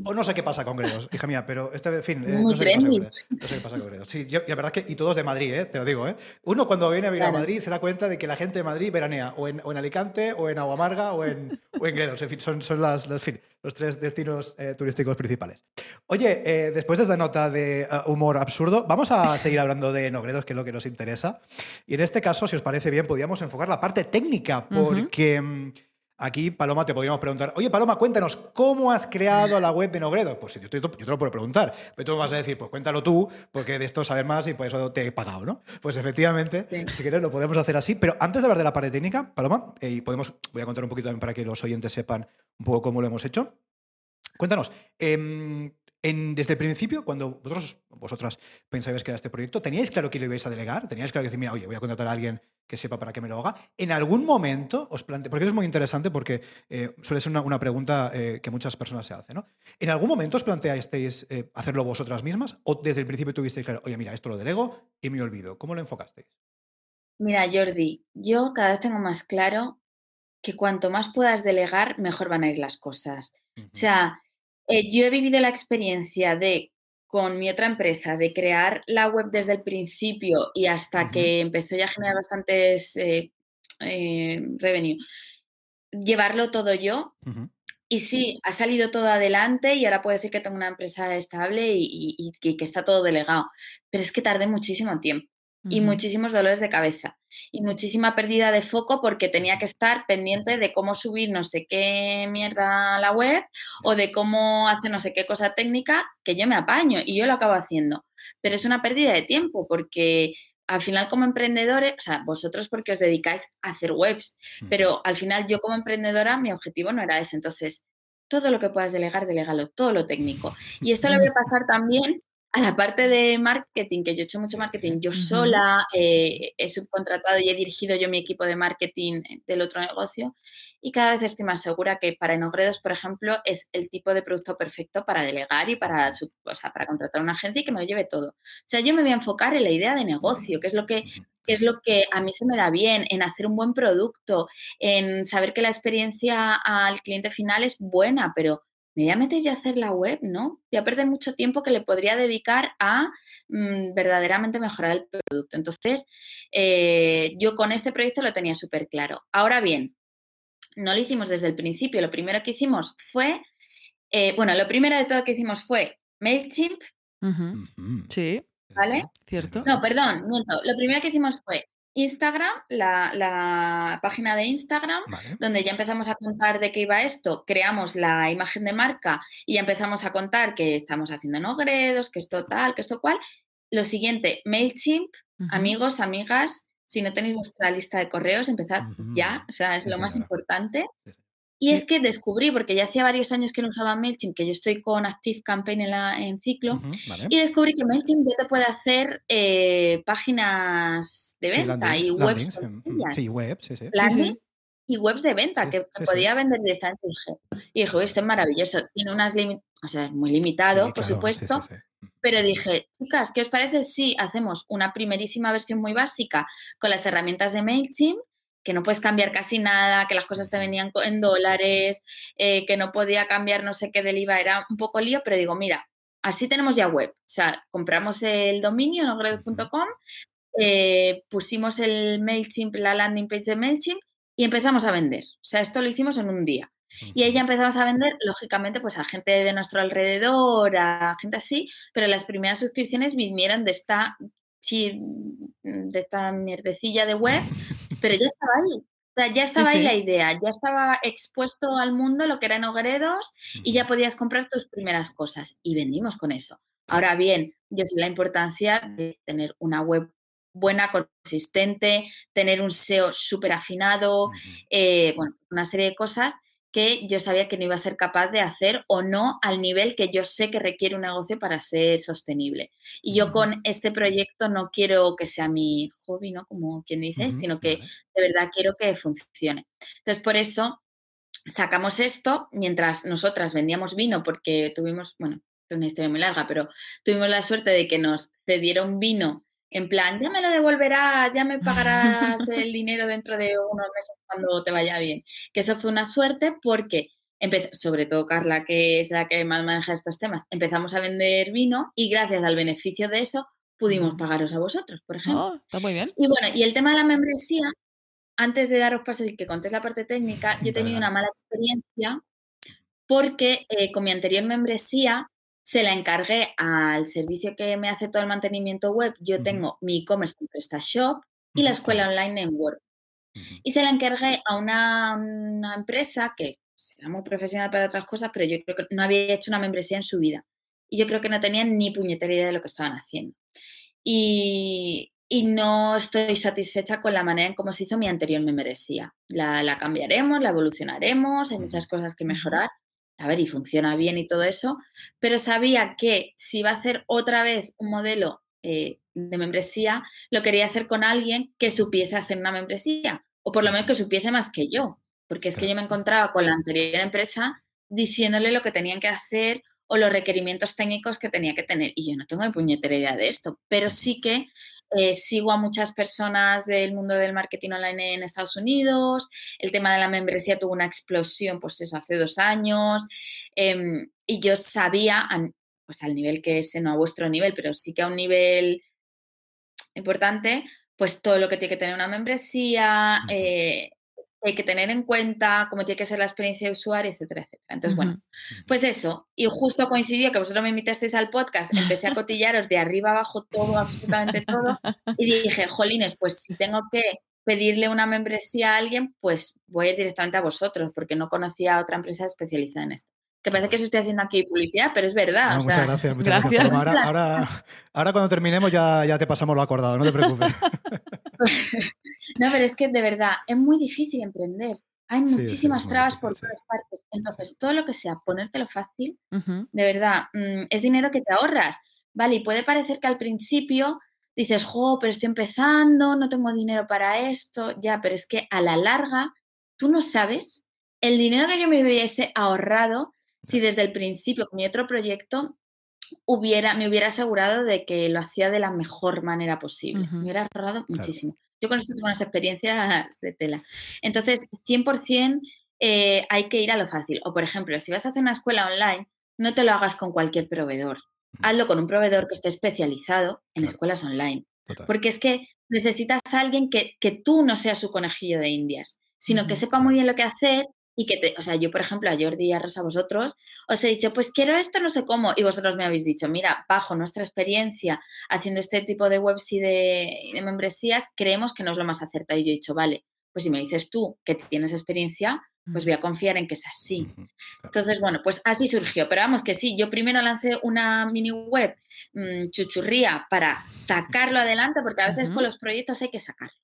o no sé qué pasa con Gredos, hija mía, pero este, en fin, eh, no, sé qué pasa con Gredos. Sí, la verdad es que, y todos de Madrid, te lo digo, Uno cuando viene a vivir a Madrid se da cuenta de que la gente de Madrid veranea o en o en Alicante, o en Agua Amarga, o en, o en Gredos. En fin, son, son las, los tres destinos eh, turísticos principales. Oye, eh, después de esta nota de eh, humor absurdo, vamos a seguir hablando de Nogredos, que es lo que nos interesa. Y en este caso, si os parece bien, podríamos enfocar la parte técnica, porque... Mm, aquí, Paloma, te podríamos preguntar, oye, Paloma, cuéntanos, ¿cómo has creado la web de Nogredo? Pues yo te, yo te lo puedo preguntar, pero tú me vas a decir, pues cuéntalo tú, porque de esto sabes más y por eso te he pagado, ¿no? Pues efectivamente, si quieres lo podemos hacer así, pero antes de hablar de la parte técnica, Paloma, eh, y podemos, voy a contar un poquito también para que los oyentes sepan un poco cómo lo hemos hecho. Cuéntanos, eh, desde el principio, cuando vosotros, vosotras pensabais que era este proyecto, ¿teníais claro que lo ibais a delegar? ¿Teníais claro que decir, mira, oye, voy a contratar a alguien que sepa para que me lo haga? ¿En algún momento os planteé, porque eso es muy interesante porque eh, suele ser una, pregunta eh, que muchas personas se hacen, ¿no? ¿En algún momento os planteasteis eh, hacerlo vosotras mismas o desde el principio tuvisteis claro, oye, mira, esto lo delego y me olvido? ¿Cómo lo enfocasteis? Mira, Jordi, yo cada vez tengo más claro que cuanto más puedas delegar, mejor van a ir las cosas. O sea, eh, yo he vivido la experiencia de, con mi otra empresa, de crear la web desde el principio y hasta que empezó ya a generar bastantes eh, eh, revenue, llevarlo todo yo. Y sí, ha salido todo adelante y ahora puedo decir que tengo una empresa estable y que está todo delegado. Pero es que tardé muchísimo tiempo y muchísimos dolores de cabeza y muchísima pérdida de foco porque tenía que estar pendiente de cómo subir no sé qué mierda a la web o de cómo hacer no sé qué cosa técnica que yo me apaño y yo lo acabo haciendo. Pero es una pérdida de tiempo porque al final como emprendedores, o sea, vosotros porque os dedicáis a hacer webs, pero al final yo como emprendedora mi objetivo no era ese. Entonces, todo lo que puedas delegar, delegalo, todo lo técnico. Y esto le voy a pasar también a la parte de marketing, que yo he hecho mucho marketing yo sola, eh, he subcontratado y he dirigido yo mi equipo de marketing del otro negocio y cada vez estoy más segura que para Enogredos, por ejemplo, es el tipo de producto perfecto para delegar y para, o sea, para contratar una agencia y que me lo lleve todo. O sea, yo me voy a enfocar en la idea de negocio, que es lo que, que es lo que a mí se me da bien, en hacer un buen producto, en saber que la experiencia al cliente final es buena, pero me voy a meter yo a hacer la web, ¿no? Voy a perder mucho tiempo que le podría dedicar a mm, verdaderamente mejorar el producto. Entonces, eh, yo con este proyecto lo tenía súper claro. Ahora bien, no lo hicimos desde el principio. Lo primero que hicimos fue, eh, bueno, lo primero de todo que hicimos fue MailChimp. Sí. ¿Vale? Cierto. No, perdón, miento. Lo primero que hicimos fue Instagram, la, página de Instagram, donde ya empezamos a contar de qué iba esto, creamos la imagen de marca y ya empezamos a contar que estamos haciendo nogredos, que esto tal, que esto cual. Lo siguiente, MailChimp, amigos, amigas, si no tenéis vuestra lista de correos, empezad ya, o sea, es lo más importante. Y es que descubrí, porque ya hacía varios años que no usaba MailChimp, que yo estoy con Active Campaign en, la, en ciclo, y descubrí que MailChimp ya te puede hacer eh, páginas de venta y webs. Sí, webs, sí, sí. y webs de venta que podía vender directamente. Y dije, y dije esto es maravilloso. Tiene unas o sea, es muy limitado, por supuesto. Pero dije, chicas, ¿qué os parece si hacemos una primerísima versión muy básica con las herramientas de MailChimp que no puedes cambiar casi nada, que las cosas te venían en dólares, eh, que no podía cambiar no sé qué del IVA, era un poco lío, pero digo, mira, así tenemos ya web. O sea, compramos el dominio, nogredo.com, eh, pusimos el MailChimp, la landing page de MailChimp y empezamos a vender. O sea, esto lo hicimos en un día. Y ahí ya empezamos a vender, lógicamente, pues a gente de nuestro alrededor, a gente así, pero las primeras suscripciones vinieron de esta, de esta mierdecilla de web pero ya estaba ahí. O sea, ya estaba ahí la idea, ya estaba expuesto al mundo lo que eran Ogredos y ya podías comprar tus primeras cosas y vendimos con eso. Ahora bien, yo sé la importancia de tener una web buena, consistente, tener un SEO súper afinado, eh, bueno, una serie de cosas que yo sabía que no iba a ser capaz de hacer o no al nivel que yo sé que requiere un negocio para ser sostenible. Y yo con este proyecto no quiero que sea mi hobby, ¿no? Como quien dice, sino que de verdad quiero que funcione. Entonces, por eso sacamos esto mientras nosotras vendíamos vino porque tuvimos, bueno, es una historia muy larga, pero tuvimos la suerte de que nos cedieron vino en plan, ya me lo devolverás, ya me pagarás el dinero dentro de unos meses cuando te vaya bien. Que eso fue una suerte porque, empezó, sobre todo Carla, que es la que más maneja estos temas, empezamos a vender vino y gracias al beneficio de eso pudimos pagaros a vosotros, por ejemplo. Oh, está muy bien. Y bueno, y el tema de la membresía, antes de daros paso y que contéis la parte técnica, yo he tenido una mala experiencia porque eh, con mi anterior membresía se la encargué al servicio que me hace todo el mantenimiento web. Yo tengo mi e-commerce en PrestaShop y la escuela online en Word. Y se la encargué a una, una empresa que era muy profesional para otras cosas, pero yo creo que no había hecho una membresía en su vida. Y yo creo que no tenían ni puñetera idea de lo que estaban haciendo. Y, y no estoy satisfecha con la manera en cómo se hizo mi anterior membresía. La, la cambiaremos, la evolucionaremos, hay muchas cosas que mejorar. A ver, y funciona bien y todo eso, pero sabía que si iba a hacer otra vez un modelo eh, de membresía, lo quería hacer con alguien que supiese hacer una membresía, o por lo menos que supiese más que yo, porque es que yo me encontraba con la anterior empresa diciéndole lo que tenían que hacer o los requerimientos técnicos que tenía que tener. Y yo no tengo ni puñetera idea de esto, pero sí que eh, sigo a muchas personas del mundo del marketing online en Estados Unidos. El tema de la membresía tuvo una explosión, pues eso, hace dos años. Em, y yo sabía, pues al nivel que es, no a vuestro nivel, pero sí que a un nivel importante, pues todo lo que tiene que tener una membresía, hay que tener en cuenta cómo tiene que ser la experiencia de usuario, etcétera, etcétera. Entonces, bueno, pues eso. Y justo coincidió que vosotros me invitasteis al podcast, empecé a cotillaros de arriba abajo todo, absolutamente todo, y dije, jolines, pues si tengo que pedirle una membresía a alguien, pues voy a ir directamente a vosotros, porque no conocía a otra empresa especializada en esto. Que parece que se estoy haciendo aquí publicidad, pero es verdad. muchas gracias, muchas gracias. Ahora, ahora, cuando terminemos ya, ya te pasamos lo acordado, no te preocupes. no, pero es que de verdad es muy difícil emprender. Hay muchísimas trabas por todas partes. Entonces, todo lo que sea ponértelo fácil, de verdad, mm, es dinero que te ahorras. Vale, y puede parecer que al principio dices, jo, pero estoy empezando, no tengo dinero para esto. Ya, pero es que a la larga, tú no sabes el dinero que yo me hubiese ahorrado si desde el principio con mi otro proyecto hubiera, me hubiera asegurado de que lo hacía de la mejor manera posible. Me hubiera ahorrado muchísimo. Yo con esto tengo unas experiencias de tela. Entonces, 100% eh, hay que ir a lo fácil. O, por ejemplo, si vas a hacer una escuela online, no te lo hagas con cualquier proveedor. Hazlo con un proveedor que esté especializado en escuelas online. Porque es que necesitas a alguien que, que, tú no seas su conejillo de indias, sino que sepa muy bien lo que hacer y que, te, o sea, yo por ejemplo a Jordi y a Rosa, vosotros, os he dicho, pues quiero esto, no sé cómo, y vosotros me habéis dicho, mira, bajo nuestra experiencia haciendo este tipo de webs y de, membresías, creemos que no es lo más acertado. Y yo he dicho, vale, pues si me dices tú que tienes experiencia, pues voy a confiar en que es así. Entonces, bueno, pues así surgió. Pero vamos, que sí, yo primero lancé una mini web mm, chuchurría para sacarlo adelante, porque a veces con los proyectos hay que sacarlo.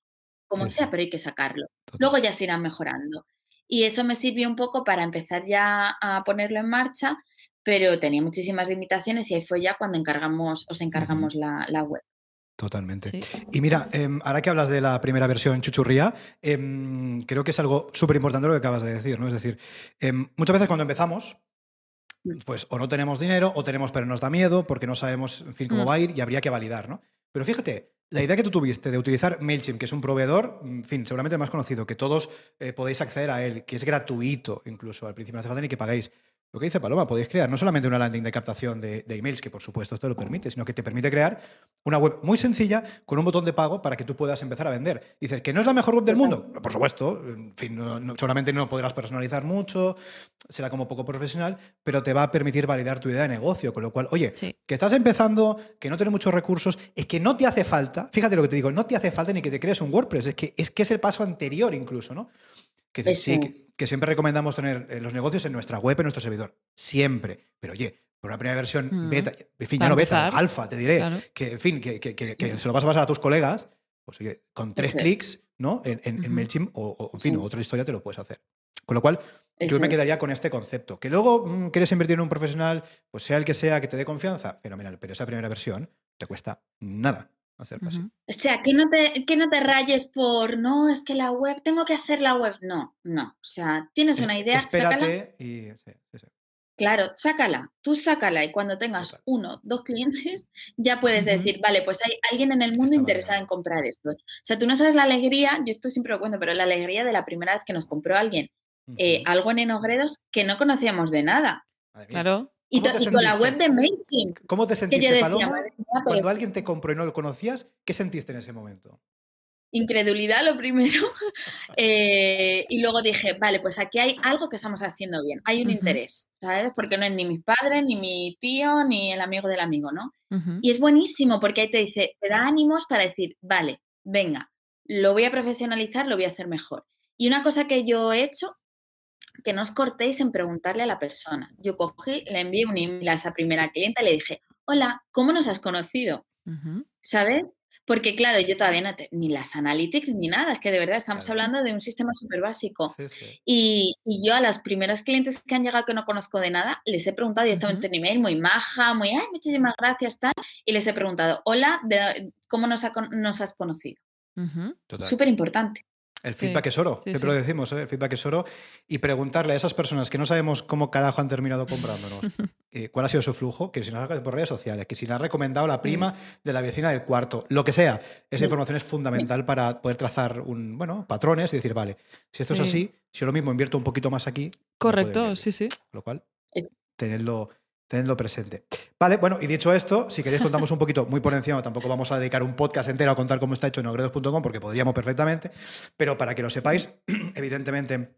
Como sea, pero hay que sacarlo. Luego ya se irán mejorando. Y eso me sirvió un poco para empezar ya a ponerlo en marcha, pero tenía muchísimas limitaciones y ahí fue ya cuando encargamos, os encargamos la, web. Totalmente. Y mira, em, ahora que hablas de la primera versión chuchurría, em, creo que es algo súper importante lo que acabas de decir, ¿no? Es decir, em, muchas veces cuando empezamos, mm. pues o no tenemos dinero o tenemos pero nos da miedo porque no sabemos, en fin, cómo mm. va a ir y habría que validar, ¿no? Pero fíjate, la idea que tú tuviste de utilizar MailChimp, que es un proveedor, en fin, seguramente el más conocido, que todos eh, podéis acceder a él, que es gratuito incluso, al principio no hace falta ni que paguéis. Lo que dice Paloma, podéis crear no solamente una landing de captación de, emails, que por supuesto esto lo permite, sino que te permite crear una web muy sencilla con un botón de pago para que tú puedas empezar a vender. Dices, ¿que no es la mejor web del mundo? Por supuesto, en fin, seguramente no podrás personalizar mucho, será como poco profesional, pero te va a permitir validar tu idea de negocio, con lo cual, oye, que estás empezando, que no tienes muchos recursos, es que no te hace falta, fíjate lo que te digo, no te hace falta ni que te crees un WordPress, es que es, que es el paso anterior incluso, ¿no? Que, sí, que, siempre recomendamos tener eh, los negocios en nuestra web, en nuestro servidor. Siempre. Pero oye, por una primera versión mm. beta, en fin, ya no beta, alfa, te diré, que en fin, que, se lo vas a pasar a tus colegas, pues oye, con tres clics, ¿no? En, en, MailChimp o, en fin, otra historia te lo puedes hacer. Con lo cual, yo me quedaría con este concepto. Que luego mm, quieres invertir en un profesional, pues sea el que sea, que te dé confianza, fenomenal. Pero esa primera versión te cuesta nada así. O sea, que no, te, que no te rayes por, no, es que la web, tengo que hacer la web. No, no. O sea, tienes una idea, Espérate y... Claro, sácala, tú sácala y cuando tengas uno, dos clientes, ya puedes decir, vale, pues hay alguien en el mundo interesado en comprar esto. O sea, tú no sabes la alegría, yo esto siempre lo cuento, pero la alegría de la primera vez que nos compró alguien eh, algo en Enogredos que no conocíamos de nada. Claro. Y, con la web de MailChimp. ¿Cómo te sentiste, Paloma? Cuando alguien te compró y no lo conocías, ¿qué sentiste en ese momento? Incredulidad, lo primero. Eh, y luego dije, vale, pues aquí hay algo que estamos haciendo bien. Hay un interés, ¿sabes? Porque no es ni mis padres, ni mi tío, ni el amigo del amigo, ¿no? Y es buenísimo porque ahí te dice, te da ánimos para decir, vale, venga, lo voy a profesionalizar, lo voy a hacer mejor. Y una cosa que yo he hecho, que no os cortéis en preguntarle a la persona. Yo cogí, le envié un email a esa primera clienta y le dije, hola, ¿cómo nos has conocido? ¿Sabes? Porque claro, yo todavía no tengo ni las analytics ni nada, es que de verdad estamos hablando de un sistema súper básico. Y, yo a las primeras clientes que han llegado que no conozco de nada, les he preguntado directamente en email, muy maja, muy, ay, muchísimas gracias, tal, y les he preguntado, hola, ¿cómo nos, has conocido? Súper importante. El feedback es oro, siempre lo decimos, ¿eh? el feedback es oro. Y preguntarle a esas personas que no sabemos cómo carajo han terminado comprándonos, eh, cuál ha sido su flujo, que si nos ha por redes sociales, que si le ha recomendado la prima de la vecina del cuarto, lo que sea. Esa información es fundamental para poder trazar un, bueno, patrones y decir, vale, si esto es así, si yo lo mismo invierto un poquito más aquí. Correcto, sí, sí. Lo cual, tenerlo, Tenedlo presente.Ale, bueno, y dicho esto, si queréis contamos un poquito, muy por encima, tampoco vamos a dedicar un podcast entero a contar cómo está hecho en ogredos.com, porque podríamos perfectamente, pero para que lo sepáis, evidentemente,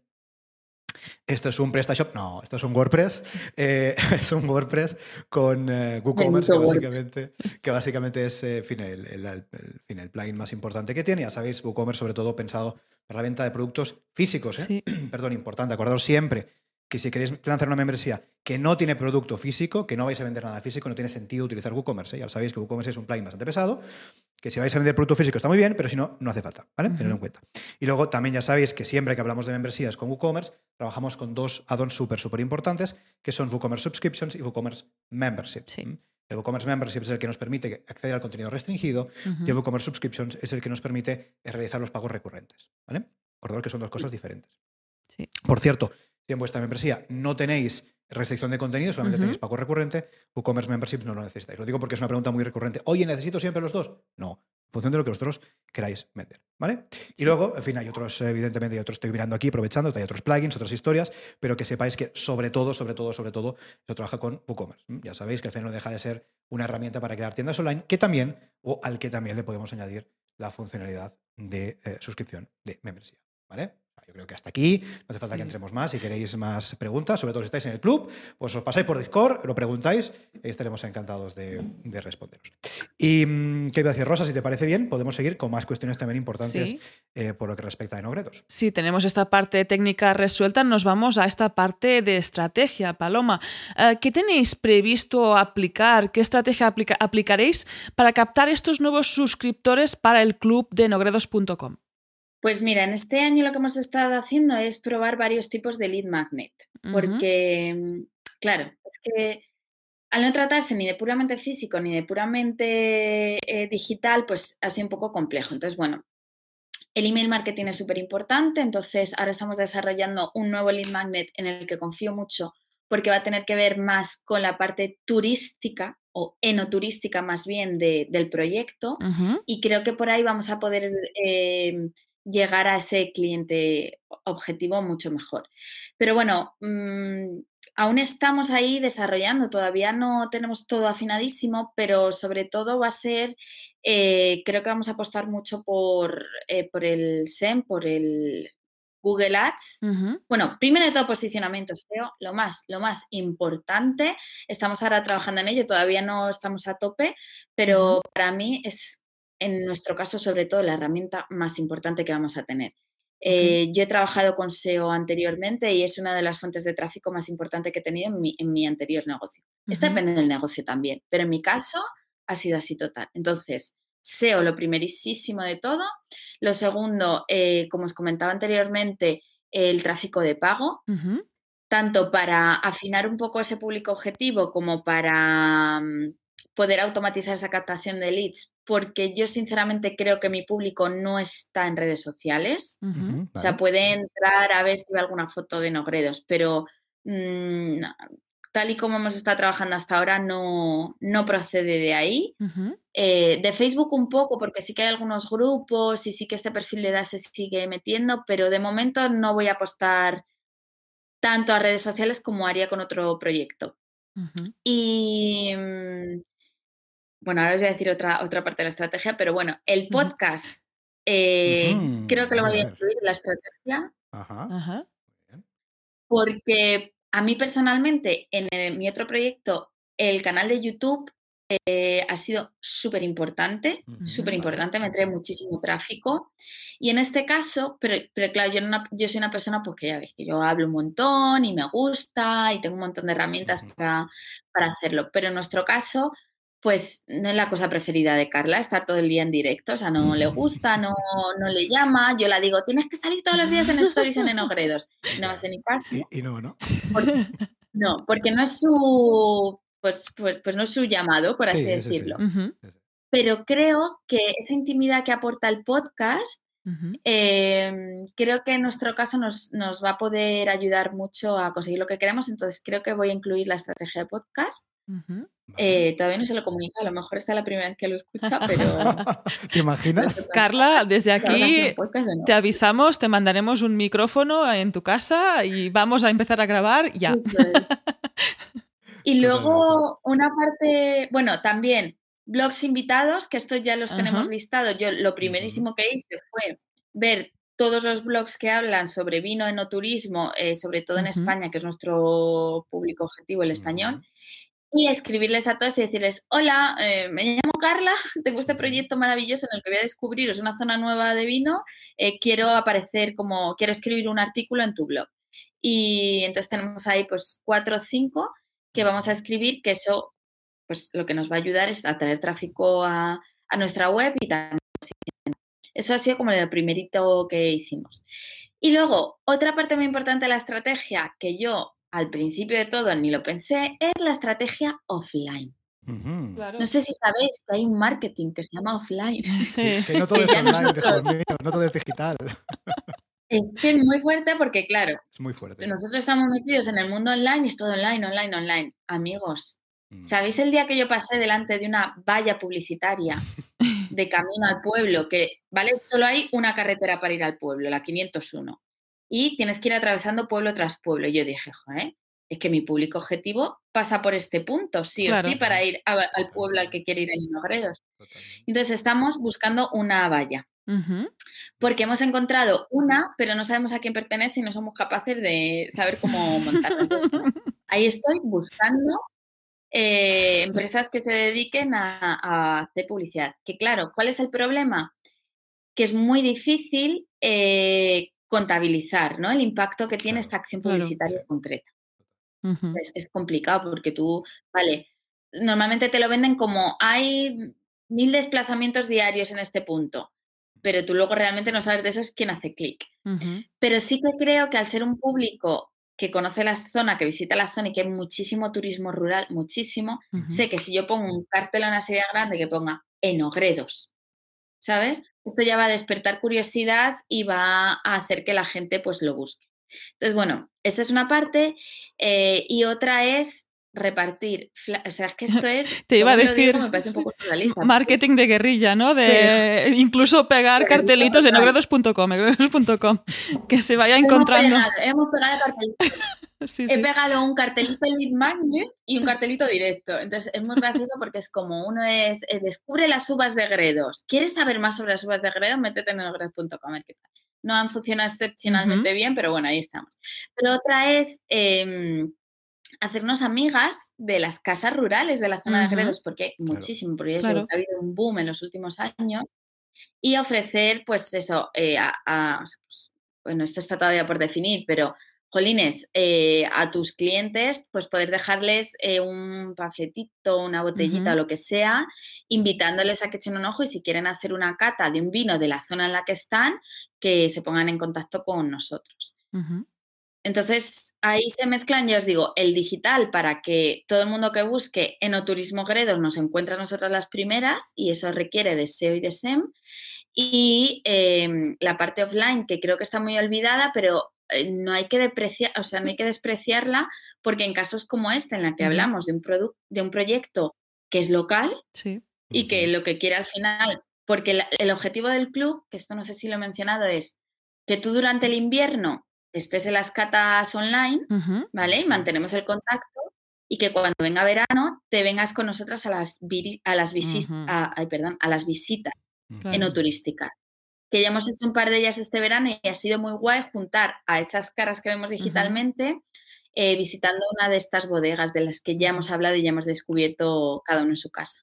esto es un PrestaShop, no, esto es un WordPress, eh, es un WordPress con eh, WooCommerce, que básicamente, que básicamente es eh, el, plugin más importante que tiene. Ya sabéis, WooCommerce sobre todo pensado para la venta de productos físicos. Perdón, importante, acordaros siempre que si queréis lanzar una membresía que no tiene producto físico, que no vais a vender nada físico, no tiene sentido utilizar WooCommerce. ¿eh? Ya sabéis que WooCommerce es un plugin bastante pesado, que si vais a vender producto físico está muy bien, pero si no, no hace falta, ¿vale? Tenedlo en cuenta. Y luego también ya sabéis que siempre que hablamos de membresías con WooCommerce, trabajamos con dos add-ons súper, súper importantes, que son WooCommerce Subscriptions y WooCommerce Membership. El WooCommerce Membership es el que nos permite acceder al contenido restringido y el WooCommerce Subscriptions es el que nos permite realizar los pagos recurrentes. ¿vale? Recordad que son dos cosas diferentes. Por cierto, si en vuestra membresía no tenéis restricción de contenido, solamente tenéis pago recurrente, WooCommerce Membership no lo necesitáis. Lo digo porque es una pregunta muy recurrente. Oye, ¿necesito siempre los dos? No, en función de lo que vosotros queráis vender, ¿vale? Y luego, en fin, hay otros, evidentemente, hay otros, estoy mirando aquí, aprovechando, hay otros plugins, otras historias, pero que sepáis que sobre todo, sobre todo, sobre todo, se trabaja con WooCommerce. Ya sabéis que el no deja de ser una herramienta para crear tiendas online que también, o al que también le podemos añadir la funcionalidad de eh, suscripción de membresía, ¿vale? Yo creo que hasta aquí, no hace falta que entremos más. Si queréis más preguntas, sobre todo si estáis en el club, pues os pasáis por Discord, lo preguntáis y estaremos encantados de, responderos. Y mm, qué iba a decir, Rosa, si te parece bien, podemos seguir con más cuestiones también importantes eh, por lo que respecta a Enogredos. Sí, tenemos esta parte técnica resuelta, nos vamos a esta parte de estrategia, Paloma. Eh, ¿Qué tenéis previsto aplicar? ¿Qué estrategia aplicaréis para captar estos nuevos suscriptores para el club de enogredos.com? Pues mira, en este año lo que hemos estado haciendo es probar varios tipos de lead magnet, porque, mm, claro, es que al no tratarse ni de puramente físico ni de puramente eh, digital, pues ha sido un poco complejo. Entonces, bueno, el email marketing es súper importante, entonces ahora estamos desarrollando un nuevo lead magnet en el que confío mucho porque va a tener que ver más con la parte turística o enoturística más bien del proyecto y creo que por ahí vamos a poder eh, llegar a ese cliente objetivo mucho mejor. Pero bueno, mm, aún estamos ahí desarrollando, todavía no tenemos todo afinadísimo, pero sobre todo va a ser, eh, creo que vamos a apostar mucho por, eh, por el SEM, por el Google Ads. Bueno, primero de todo posicionamiento SEO, lo más, lo más importante. Estamos ahora trabajando en ello, todavía no estamos a tope, pero para mí es en nuestro caso, sobre todo, la herramienta más importante que vamos a tener. Eh, yo he trabajado con SEO anteriormente y es una de las fuentes de tráfico más importantes que he tenido en mi, anterior negocio. Esto depende del negocio también, pero en mi caso ha sido así total. Entonces, SEO lo primerísimo de todo. Lo segundo, eh, como os comentaba anteriormente, el tráfico de pago, tanto para afinar un poco ese público objetivo como para mm, poder automatizar esa captación de leads, porque yo sinceramente creo que mi público no está en redes sociales. O sea, puede entrar a ver si ve alguna foto de Nogredos, pero mm, tal y como hemos estado trabajando hasta ahora, no, no procede de ahí. Eh, de Facebook un poco, porque sí que hay algunos grupos y sí que este perfil de edad se sigue metiendo, pero de momento no voy a apostar tanto a redes sociales como haría con otro proyecto. Y mm, bueno, ahora os voy a decir otra, otra parte de la estrategia, pero bueno, el podcast eh, creo que lo voy a incluir en la estrategia. Ajá. Porque a mí personalmente, en mi otro proyecto, el canal de YouTube eh, ha sido súper importante, súper importante, me trae muchísimo tráfico. Y en este caso, pero, pero claro, yo, yo, soy una persona pues que ya ves que yo hablo un montón y me gusta y tengo un montón de herramientas para, para hacerlo. Pero en nuestro caso, pues no es la cosa preferida de Carla, estar todo el día en directo, o sea, no le gusta, no, no le llama, yo la digo, tienes que salir todos los días en stories en Enogredos, no me hace ni caso. Y, no, ¿no? no, porque no es su pues, pues, pues, no es su llamado, por así decirlo. Pero creo que esa intimidad que aporta el podcast, em, creo que en nuestro caso nos, va a poder ayudar mucho a conseguir lo que queremos. Entonces creo que voy a incluir la estrategia de podcast. Eh, todavía no se lo comunica, a lo mejor esta es la primera vez que lo escucha, pero... ¿Te imaginas? Carla, desde aquí te avisamos, te mandaremos un micrófono en tu casa y vamos a empezar a grabar ya. Y luego una parte, bueno, también blogs invitados, que estos ya los tenemos listados. Yo lo primerísimo que hice fue ver todos los blogs que hablan sobre vino, enoturismo, eh, sobre todo en España, que es nuestro público objetivo, el español, y escribirles a todos y decirles, hola, eh, me llamo Carla, tengo este proyecto maravilloso en el que voy a descubriros una zona nueva de vino, eh, quiero aparecer como, quiero escribir un artículo en tu blog. Y entonces tenemos ahí pues cuatro o cinco que vamos a escribir, que eso, pues lo que nos va a ayudar es a traer tráfico a, nuestra web y también. Eso ha sido como el primerito que hicimos. Y luego, otra parte muy importante de la estrategia que yo al principio de todo ni lo pensé, es la estrategia offline. No sé si sabéis que hay un marketing que se llama offline. Que no todo es online, no todo es digital. Es que es muy fuerte porque, claro, es muy fuerte. nosotros estamos metidos en el mundo online y es todo online, online, online. Amigos, mm. ¿sabéis el día que yo pasé delante de una valla publicitaria de camino al pueblo? Que, ¿vale? Solo hay una carretera para ir al pueblo, la 501. Y tienes que ir atravesando pueblo tras pueblo. Y yo dije, joder, es que mi público objetivo pasa por este punto, sí o sí, para ir al pueblo al que quiere ir en Inogredos. Entonces estamos buscando una valla. Porque hemos encontrado una, pero no sabemos a quién pertenece y no somos capaces de saber cómo montarla. Ahí estoy buscando eh, empresas que se dediquen a, hacer publicidad. Que claro, ¿cuál es el problema? Que es muy difícil eh, contabilizar ¿no? el impacto que tiene esta acción publicitaria concreta. es, es, complicado porque tú, vale, normalmente te lo venden como hay mil desplazamientos diarios en este punto pero tú luego realmente no sabes de eso es quién hace clic. Pero sí que creo que al ser un público que conoce la zona, que visita la zona y que hay muchísimo turismo rural, muchísimo, sé que si yo pongo un cartel en una serie grande que ponga enogredos, ¿sabes? Esto ya va a despertar curiosidad y va a hacer que la gente pues lo busque. Entonces, bueno, esta es una parte eh, y otra es repartir, o sea, es que esto es, te iba a decir, marketing de guerrilla, ¿no? De incluso pegar cartelitos en ogrados.com, que se vaya encontrando. Hemos pegado, cartelitos. He pegado un cartelito lead magnet y un cartelito directo. Entonces es muy gracioso porque es como uno es eh, descubre las uvas de Gredos. ¿Quieres saber más sobre las uvas de Gredos? Métete en ogrados.com. No han funcionado excepcionalmente bien, pero bueno, ahí estamos. Pero otra es em, hacernos amigas de las casas rurales de la zona de Gredos, porque hay muchísimo, porque ha habido un boom en los últimos años, y ofrecer, pues eso, eh, a, pues, bueno, esto está todavía por definir, pero, jolines, eh, a tus clientes, pues poder dejarles eh, un panfletito, una botellita o lo que sea, invitándoles a que echen un ojo y si quieren hacer una cata de un vino de la zona en la que están, que se pongan en contacto con nosotros. Entonces, ahí se mezclan, ya os digo, el digital para que todo el mundo que busque enoturismo Gredos nos encuentre a nosotras las primeras y eso requiere de SEO y de SEM. Y em, la parte offline, que creo que está muy olvidada, pero eh, no hay que depreciar, o sea, no hay que despreciarla porque en casos como este, en la que hablamos de un, de un proyecto que es local y que lo que quiere al final, porque el objetivo del club, que esto no sé si lo he mencionado, es que tú durante el invierno estés en las catas online, ¿vale? Y mantenemos el contacto y que cuando venga verano te vengas con nosotras a las, a las, perdón, a las visitas enoturísticas. Que ya hemos hecho un par de ellas este verano y ha sido muy guay juntar a esas caras que vemos digitalmente eh, visitando una de estas bodegas de las que ya hemos hablado y ya hemos descubierto cada uno en su casa.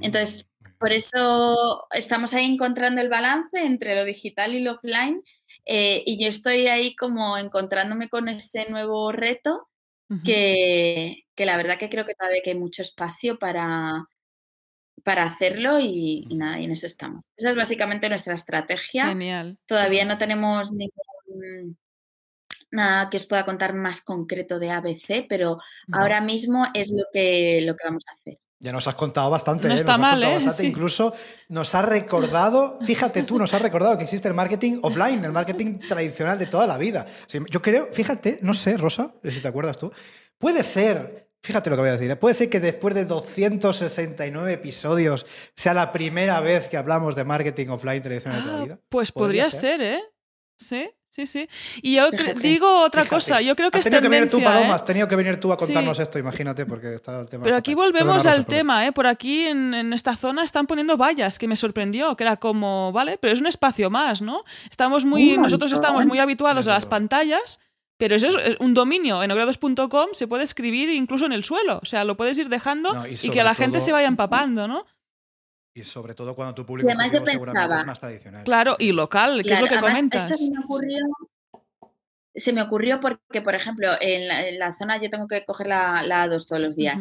Entonces, por eso estamos ahí encontrando el balance entre lo digital y lo offline eh, y yo estoy ahí como encontrándome con ese nuevo reto que, la verdad que creo que todavía hay mucho espacio para, para hacerlo y, nada, y en eso estamos. Esa es básicamente nuestra estrategia. Genial. Todavía no tenemos ningún nada que os pueda contar más concreto de ABC, pero ahora mismo es lo que, lo que vamos a hacer. Ya nos has contado bastante, no ¿eh? está mal, ¿eh? Incluso nos ha recordado, fíjate tú, nos ha recordado que existe el marketing offline, el marketing tradicional de toda la vida. yo creo, fíjate, no sé, Rosa, si te acuerdas tú, puede ser, fíjate lo que voy a decir, ¿eh? puede ser que después de 269 episodios sea la primera vez que hablamos de marketing offline tradicional de toda la ah, vida. Pues podría, ser? ¿eh? Sí. Sí, sí. Y yo digo otra cosa, yo creo que has es tendencia, que venir tú, Paloma, has tenido que venir tú a contarnos esto, imagínate, porque está el tema... Pero aquí volvemos al tema, ¿eh? Por aquí, en, esta zona, están poniendo vallas, que me sorprendió, que era como, vale, pero es un espacio más, ¿no? Estamos muy, nosotros estamos muy habituados a las pantallas, pero eso es un dominio. En ogrados.com se puede escribir incluso en el suelo, o sea, lo puedes ir dejando y, que la gente se vaya empapando, ¿no? Y sobre todo cuando tu público además yo pensaba, es más tradicional. Claro, y local, que es lo que comentas. Esto se me ocurrió, se me ocurrió porque, por ejemplo, en la, zona yo tengo que coger la, la A2 todos los días.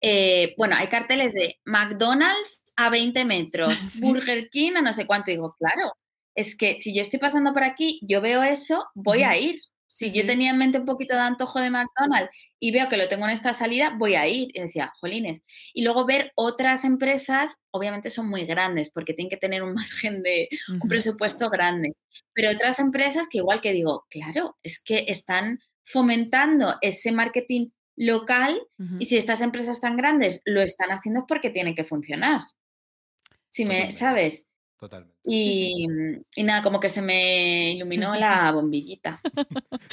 Eh, bueno, hay carteles de McDonald's a 20 metros, Burger King a no sé cuánto. digo, claro, es que si yo estoy pasando por aquí, yo veo eso, voy a ir. Si yo tenía en mente un poquito de antojo de McDonald's y veo que lo tengo en esta salida, voy a ir. Y decía, jolines. Y luego ver otras empresas, obviamente son muy grandes porque tienen que tener un margen de un presupuesto grande. Pero otras empresas que igual que digo, claro, es que están fomentando ese marketing local y si estas empresas tan grandes lo están haciendo es porque tienen que funcionar. Si me, ¿sabes? Totalmente. Y, nada, como que se me iluminó la bombillita.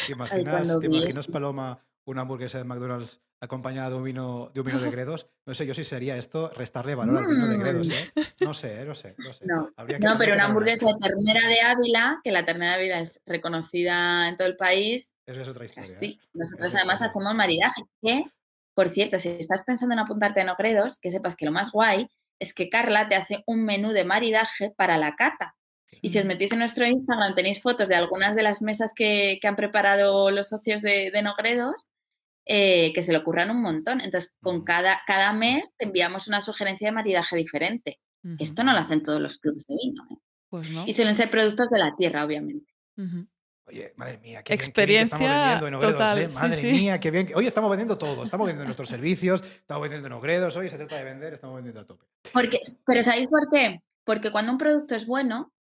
¿Te imaginas, ¿te imaginas Paloma, una hamburguesa de McDonald's acompañada de un vino de, un vino de Gredos? No sé yo si sería esto restarle valor al vino de Gredos. ¿eh? Mm. No sé, no sé. No, sé. no, pero una hamburguesa de ternera de Ávila, que la ternera de Ávila es reconocida en todo el país. Eso es otra historia. Sí, ¿eh? nosotros además hacemos maridaje. Que, por cierto, si estás pensando en apuntarte a Nogredos, que sepas que lo más guay es que Carla te hace un menú de maridaje para la cata. Y si os metís en nuestro Instagram tenéis fotos de algunas de las mesas que, han preparado los socios de, Nogredos, eh, que se le ocurran un montón. Entonces, con cada, cada mes te enviamos una sugerencia de maridaje diferente. Esto no lo hacen todos los clubes de vino. ¿eh? Pues no. Y suelen ser productos de la tierra, obviamente. Oye, madre mía, qué Experiencia bien, estamos vendiendo en total, ¿eh? Madre mía, qué bien. Oye, estamos vendiendo todo. Estamos vendiendo nuestros servicios, estamos vendiendo en Ogredos. Hoy se trata de vender, estamos vendiendo a tope. Porque, pero ¿sabéis por qué? Porque cuando un producto es bueno,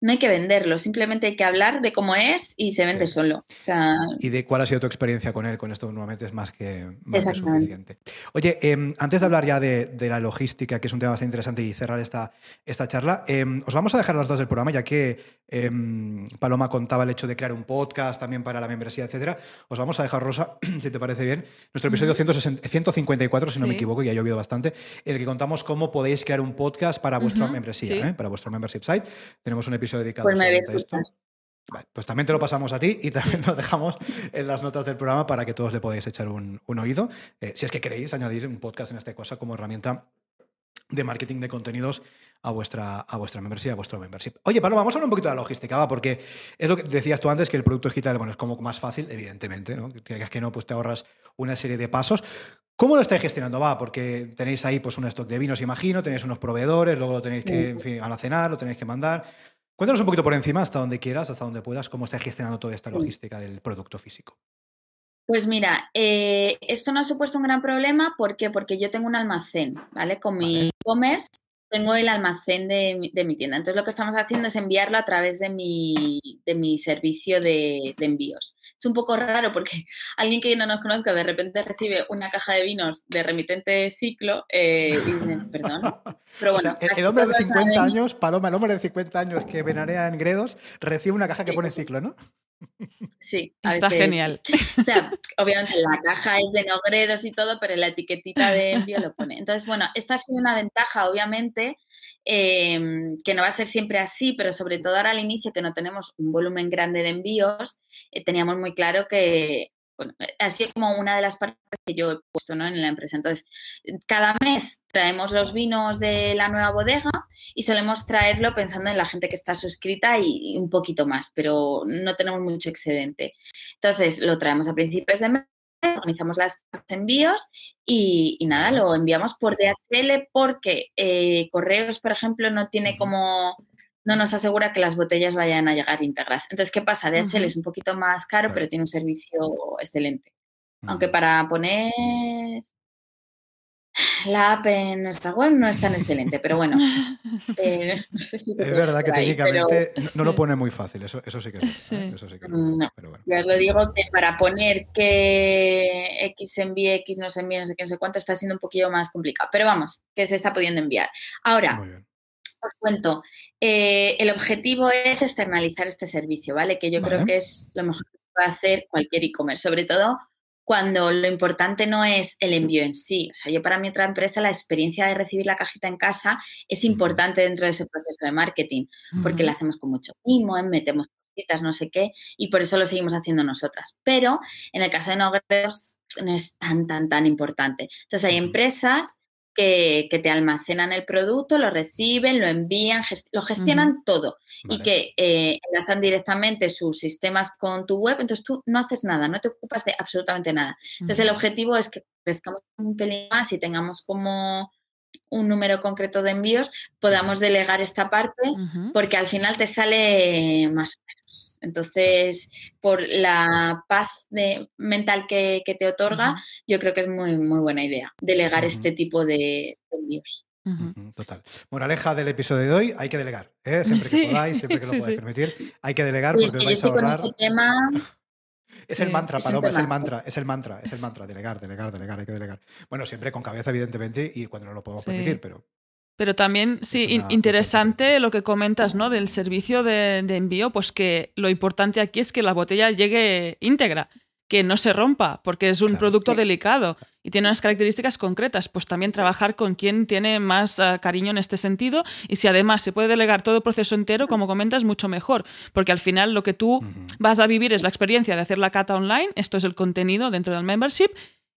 no hay que venderlo, simplemente hay que hablar de cómo es y se vende solo. Y de cuál ha sido tu experiencia con él, con esto nuevamente es más que, suficiente. Oye, em, antes de hablar ya de, la logística, que es un tema bastante interesante, y cerrar esta, esta charla, em, os vamos a dejar las dos del programa, ya que em, Paloma contaba el hecho de crear un podcast también para la membresía, etcétera. Os vamos a dejar, Rosa, si te parece bien, nuestro episodio 154, si no me equivoco, y ha llovido bastante, en el que contamos cómo podéis crear un podcast para vuestra membresía, ¿eh? para vuestro membership site. Tenemos un episodio dedicado pues a esto. pues también te lo pasamos a ti y también lo dejamos en las notas del programa para que todos le podáis echar un, oído. Eh, si es que queréis añadir un podcast en esta cosa como herramienta de marketing de contenidos a vuestra, a vuestra membresía, a vuestro membership. Oye, Pablo, vamos a hablar un poquito de la logística, ¿va? Porque es lo que decías tú antes, que el producto digital, bueno, es como más fácil, evidentemente, ¿no? Que, que no, pues te ahorras una serie de pasos. ¿Cómo lo estáis gestionando? Va, porque tenéis ahí pues un stock de vinos, imagino, tenéis unos proveedores, luego lo tenéis que, en fin, almacenar, lo tenéis que mandar. Cuéntanos un poquito por encima, hasta donde quieras, hasta donde puedas, cómo estás gestionando toda esta logística del producto físico. Pues mira, eh, esto no ha supuesto un gran problema. ¿Por qué? Porque yo tengo un almacén, ¿vale? Con mi e-commerce tengo el almacén de mi, tienda. Entonces lo que estamos haciendo es enviarlo a través de mi, de mi servicio de, envíos. Es un poco raro porque alguien que no nos conozca de repente recibe una caja de vinos de remitente ciclo eh, y dice, perdón. Pero bueno, el, hombre de 50 años, Paloma, el hombre de 50 años que venarea en Gredos, recibe una caja que pone ciclo, ¿no? Sí, está genial. O sea, obviamente la caja es de Nogredos y todo, pero la etiquetita de envío lo pone. Entonces, bueno, esto ha sido una ventaja, obviamente, em, que no va a ser siempre así, pero sobre todo ahora al inicio que no tenemos un volumen grande de envíos, eh, teníamos muy claro que, así como una de las partes que yo he puesto ¿no? en la empresa. Entonces, cada mes traemos los vinos de la nueva bodega y solemos traerlo pensando en la gente que está suscrita y, un poquito más, pero no tenemos mucho excedente. Entonces, lo traemos a principios de mes organizamos los envíos y, nada, lo enviamos por DHL porque eh, Correos, por ejemplo, no tiene como no nos asegura que las botellas vayan a llegar íntegras. Entonces, ¿qué pasa? DHL es un poquito más caro, pero tiene un servicio excelente. Aunque para poner la app en nuestra web no es tan excelente, pero bueno. Eh, es verdad que técnicamente no, lo pone muy fácil, eso, eso sí que es. ¿eh? Eso sí que no, pero bueno. Ya os lo digo que para poner que X envíe, X no se envíe, no sé qué, no sé cuánto, está siendo un poquito más complicado. Pero vamos, que se está pudiendo enviar. Ahora, os cuento, eh, el objetivo es externalizar este servicio, ¿vale? Que yo creo que es lo mejor que puede hacer cualquier e-commerce, sobre todo cuando lo importante no es el envío en sí. O sea, yo para mi otra empresa la experiencia de recibir la cajita en casa es importante dentro de ese proceso de marketing, porque lo hacemos con mucho mimo, metemos cositas, no sé qué, y por eso lo seguimos haciendo nosotras. Pero en el caso de Nogredos no es tan, tan, tan importante. Entonces hay empresas que, te almacenan el producto, lo reciben, lo envían, lo gestionan todo. Y que eh, enlazan directamente sus sistemas con tu web, entonces tú no haces nada, no te ocupas de absolutamente nada. Entonces el objetivo es que crezcamos un pelín más y tengamos como un número concreto de envíos, podamos delegar esta parte porque al final te sale más entonces, por la paz mental que, te otorga, yo creo que es muy, muy buena idea delegar este tipo de envíos. Total. Moraleja del episodio de hoy, hay que delegar. ¿eh? Siempre que podáis, siempre que lo podáis permitir, hay que delegar porque os vais a ahorrar. Es el mantra, Paloma, es el mantra, es el mantra, es el mantra, delegar, delegar, delegar, hay que delegar. Bueno, siempre con cabeza, evidentemente, y cuando no lo podemos permitir, pero pero también, sí, interesante lo que comentas, ¿no? Del servicio de, envío, pues que lo importante aquí es que la botella llegue íntegra, que no se rompa, porque es un producto delicado y tiene unas características concretas. Pues también trabajar con quien tiene más ah, cariño en este sentido y si además se puede delegar todo el proceso entero, como comentas, mucho mejor, porque al final lo que tú vas a vivir es la experiencia de hacer la cata online, esto es el contenido dentro del membership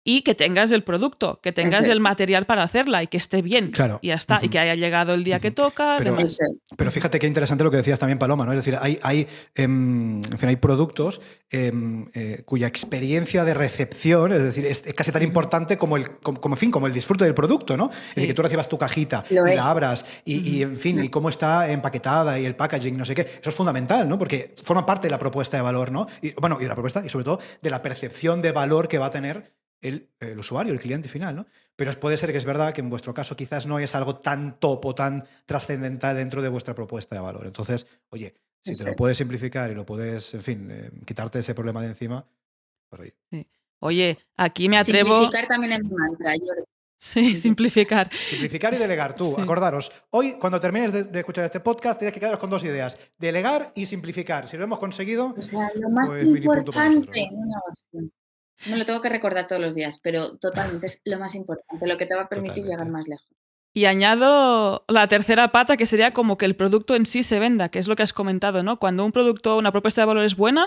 y que tengas el producto, que tengas el material para hacerla y que esté bien. Claro. Y ya está. Y que haya llegado el día que toca. Pero, fíjate qué interesante lo que decías también, Paloma, ¿no? Es decir, hay, hay, em, en fin, hay productos em, eh, cuya experiencia de recepción, es decir, es casi tan importante como el, como, fin, como el disfrute del producto, ¿no? Es decir, que tú recibas tu cajita y la abras y, en fin, y cómo está empaquetada y el packaging, no sé qué. Eso es fundamental, ¿no? Porque forma parte de la propuesta de valor, ¿no? Y, bueno, y de la propuesta y sobre todo de la percepción de valor que va a tener el, usuario, el cliente final, ¿no? Pero puede ser que es verdad que en vuestro caso quizás no es algo tan top o tan trascendental dentro de vuestra propuesta de valor. Entonces, oye, si te lo puedes simplificar y lo puedes, en fin, eh, quitarte ese problema de encima, pues oye. Oye, aquí me atrevo. Simplificar también es mantra, Sí, simplificar. Simplificar y delegar. Tú, acordaros, hoy cuando termines de, escuchar este podcast tienes que quedaros con dos ideas, delegar y simplificar. Si lo hemos conseguido... O sea, lo más pues, importante me lo tengo que recordar todos los días, pero totalmente es lo más importante, lo que te va a permitir llegar más lejos. Y añado la tercera pata, que sería como que el producto en sí se venda, que es lo que has comentado, ¿no? Cuando un producto, una propuesta de valor es buena,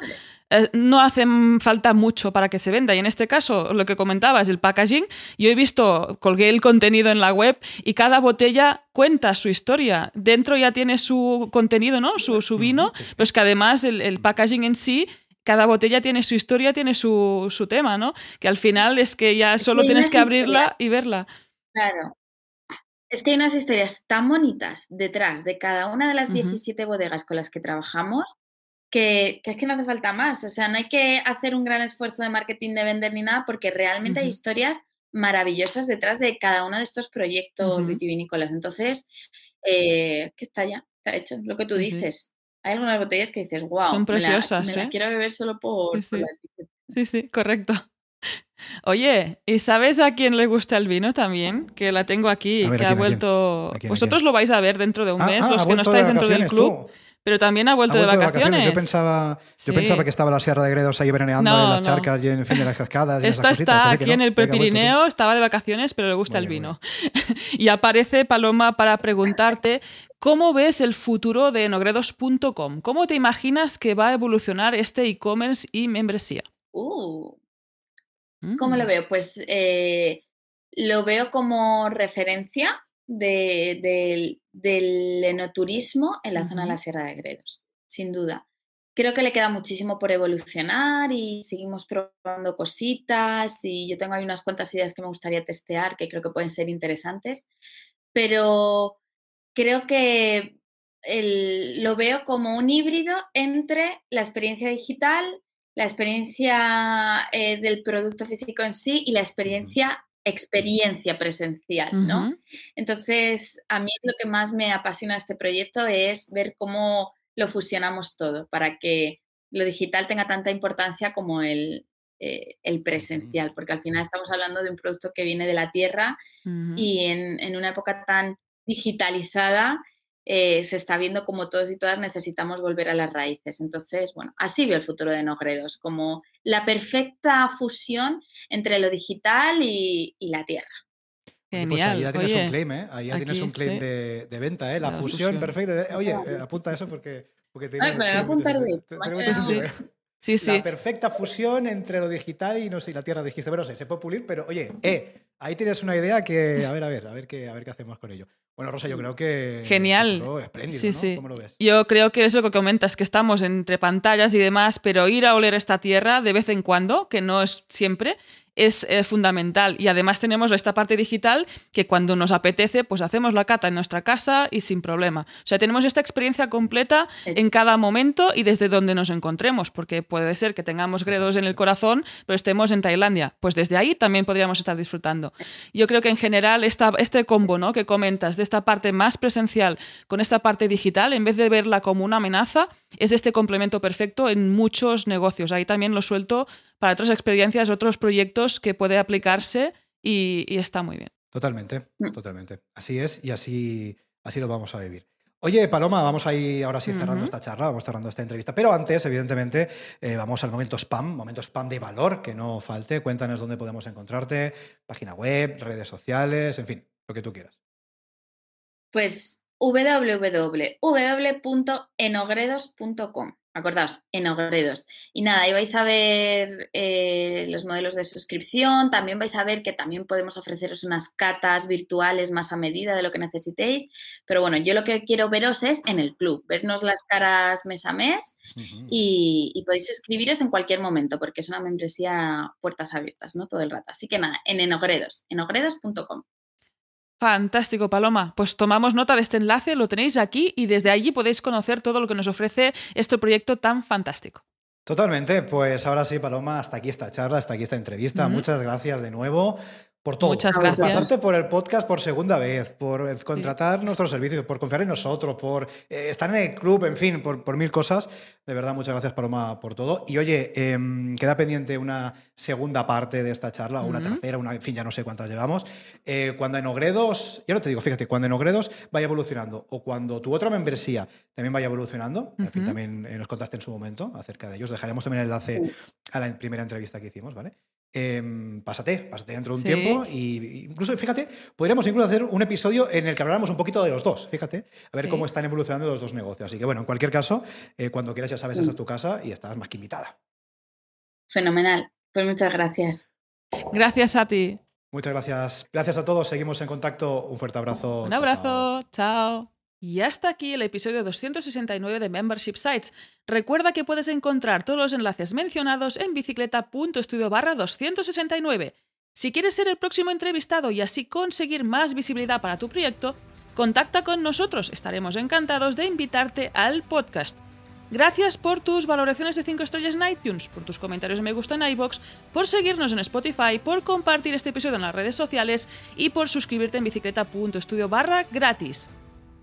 eh, no hace falta mucho para que se venda. Y en este caso, lo que comentabas, el packaging, yo he visto, colgué el contenido en la web y cada botella cuenta su historia. Dentro ya tiene su contenido, ¿no? Su, su vino, pero es que además el, el packaging en sí cada botella tiene su historia, tiene su, tema, ¿no? Que al final es que ya solo tienes que abrirla y verla. Claro. Es que hay unas historias tan bonitas detrás de cada una de las 17 bodegas con las que trabajamos que, es que no hace falta más. O sea, no hay que hacer un gran esfuerzo de marketing de vender ni nada porque realmente hay historias maravillosas detrás de cada uno de estos proyectos vitivinícolas. Entonces, eh, que está ya, está hecho, lo que tú dices hay algunas botellas que dices, wow, son preciosas. Me, la, ¿eh? quiero beber solo por, sí, la etiqueta. Sí, sí, correcto. Oye, ¿y sabes a quién le gusta el vino también? Que la tengo aquí, que ha vuelto. Vosotros lo vais a ver dentro de un ah, mes, ah, los que no estáis dentro del club. Pero también ha vuelto, de, vacaciones. Yo, pensaba, yo pensaba que estaba la Sierra de Gredos ahí veraneando en las charcas y en fin de las cascadas. Esta está aquí en el Prepirineo, estaba de vacaciones, pero le gusta el vino. y aparece Paloma para preguntarte ¿Cómo ves el futuro de nogredos.com? ¿Cómo te imaginas que va a evolucionar este e-commerce y membresía? Uh, ¿Cómo lo mm. veo? Pues eh, lo veo como referencia del enoturismo en la zona de la Sierra de Gredos, sin duda. Creo que le queda muchísimo por evolucionar y seguimos probando cositas y yo tengo ahí unas cuantas ideas que me gustaría testear que creo que pueden ser interesantes, pero creo que lo veo como un híbrido entre la experiencia digital, la experiencia eh, del producto físico en sí y la experiencia experiencia presencial, ¿no? Entonces, a mí es lo que más me apasiona de este proyecto es ver cómo lo fusionamos todo para que lo digital tenga tanta importancia como el, eh, el presencial, porque al final estamos hablando de un producto que viene de la tierra y en, en, una época tan digitalizada eh, se está viendo como todos y todas necesitamos volver a las raíces. Entonces, bueno, así veo el futuro de Nogredos, como la perfecta fusión entre lo digital y, la tierra. Genial. Pues ahí ya tienes un claim, ¿eh? Ahí ya tienes un claim de, venta, ¿eh? La, fusión, perfecta. Oye, eh, apunta eso porque... porque Ay, pero voy a apuntar de... Sí, sí. La perfecta fusión entre lo digital y no sé, la tierra dijiste, pero no sé, se puede pulir, pero oye, eh, ahí tienes una idea que, a ver, a ver, a ver qué, a ver qué hacemos con ello. Bueno, Rosa, yo creo que. Genial. Espléndido, sí, sí. ¿Cómo lo ves? Yo creo que eso que comentas, que estamos entre pantallas y demás, pero ir a oler esta tierra de vez en cuando, que no es siempre, es eh, fundamental. Y además tenemos esta parte digital que cuando nos apetece, pues hacemos la cata en nuestra casa y sin problema. O sea, tenemos esta experiencia completa en cada momento y desde donde nos encontremos, porque puede ser que tengamos gredos en el corazón, pero estemos en Tailandia. Pues desde ahí también podríamos estar disfrutando. Yo creo que en general esta, este combo ¿no? que comentas de esta parte más presencial con esta parte digital, en vez de verla como una amenaza, es este complemento perfecto en muchos negocios. Ahí también lo suelto para otras experiencias, otros proyectos que puede aplicarse y, está muy bien. Totalmente, mm. totalmente. Así es y así, así lo vamos a vivir. Oye, Paloma, vamos a ir ahora sí cerrando esta charla, vamos cerrando esta entrevista. Pero antes, evidentemente, eh, vamos al momento spam, momento spam de valor, que no falte. Cuéntanos dónde podemos encontrarte, página web, redes sociales, en fin, lo que tú quieras. Pues www.enogredos.com. Acordaos, enogredos. Y nada, ahí vais a ver eh, los modelos de suscripción, también vais a ver que también podemos ofreceros unas catas virtuales más a medida de lo que necesitéis. Pero bueno, yo lo que quiero veros es en el club, vernos las caras mes a mes y, y, podéis suscribiros en cualquier momento porque es una membresía puertas abiertas, ¿no? Todo el rato. Así que nada, en enogredos, enogredos.com. Fantástico, Paloma. Pues tomamos nota de este enlace, lo tenéis aquí y desde allí podéis conocer todo lo que nos ofrece este proyecto tan fantástico. Totalmente, pues ahora sí, Paloma, hasta aquí esta charla, hasta aquí esta entrevista. Muchas gracias de nuevo por todo. Muchas gracias. Por pasarte por el podcast por segunda vez, por eh, contratar nuestros servicios, por confiar en nosotros, por eh, estar en el club, en fin, por, mil cosas. De verdad, muchas gracias, Paloma, por todo. Y oye, em, queda pendiente una segunda parte de esta charla, o una tercera, una, en fin, ya no sé cuántas llevamos. Eh, cuando en Ogredos, ya no te digo, fíjate, cuando en Ogredos vaya evolucionando, o cuando tu otra membresía también vaya evolucionando, en fin, también nos contaste en su momento acerca de ellos. Dejaremos también el enlace a la primera entrevista que hicimos, ¿vale? Em, pásate, pásate dentro de un tiempo y incluso, fíjate, podríamos incluso hacer un episodio en el que habláramos un poquito de los dos, fíjate, a ver cómo están evolucionando los dos negocios. Así que bueno, en cualquier caso, eh, cuando quieras ya sabes, esa es tu casa y estás más que invitada. Fenomenal, pues muchas gracias. Gracias a ti. Muchas gracias. Gracias a todos, seguimos en contacto. Un fuerte abrazo. Un abrazo, chao. Y hasta aquí el episodio 269 de Membership Sites. Recuerda que puedes encontrar todos los enlaces mencionados en bicicleta.studio barra 269. Si quieres ser el próximo entrevistado y así conseguir más visibilidad para tu proyecto, contacta con nosotros. Estaremos encantados de invitarte al podcast. Gracias por tus valoraciones de 5 estrellas en iTunes, por tus comentarios me gusta en iBox, por seguirnos en Spotify, por compartir este episodio en las redes sociales y por suscribirte en bicicleta.studio barra gratis.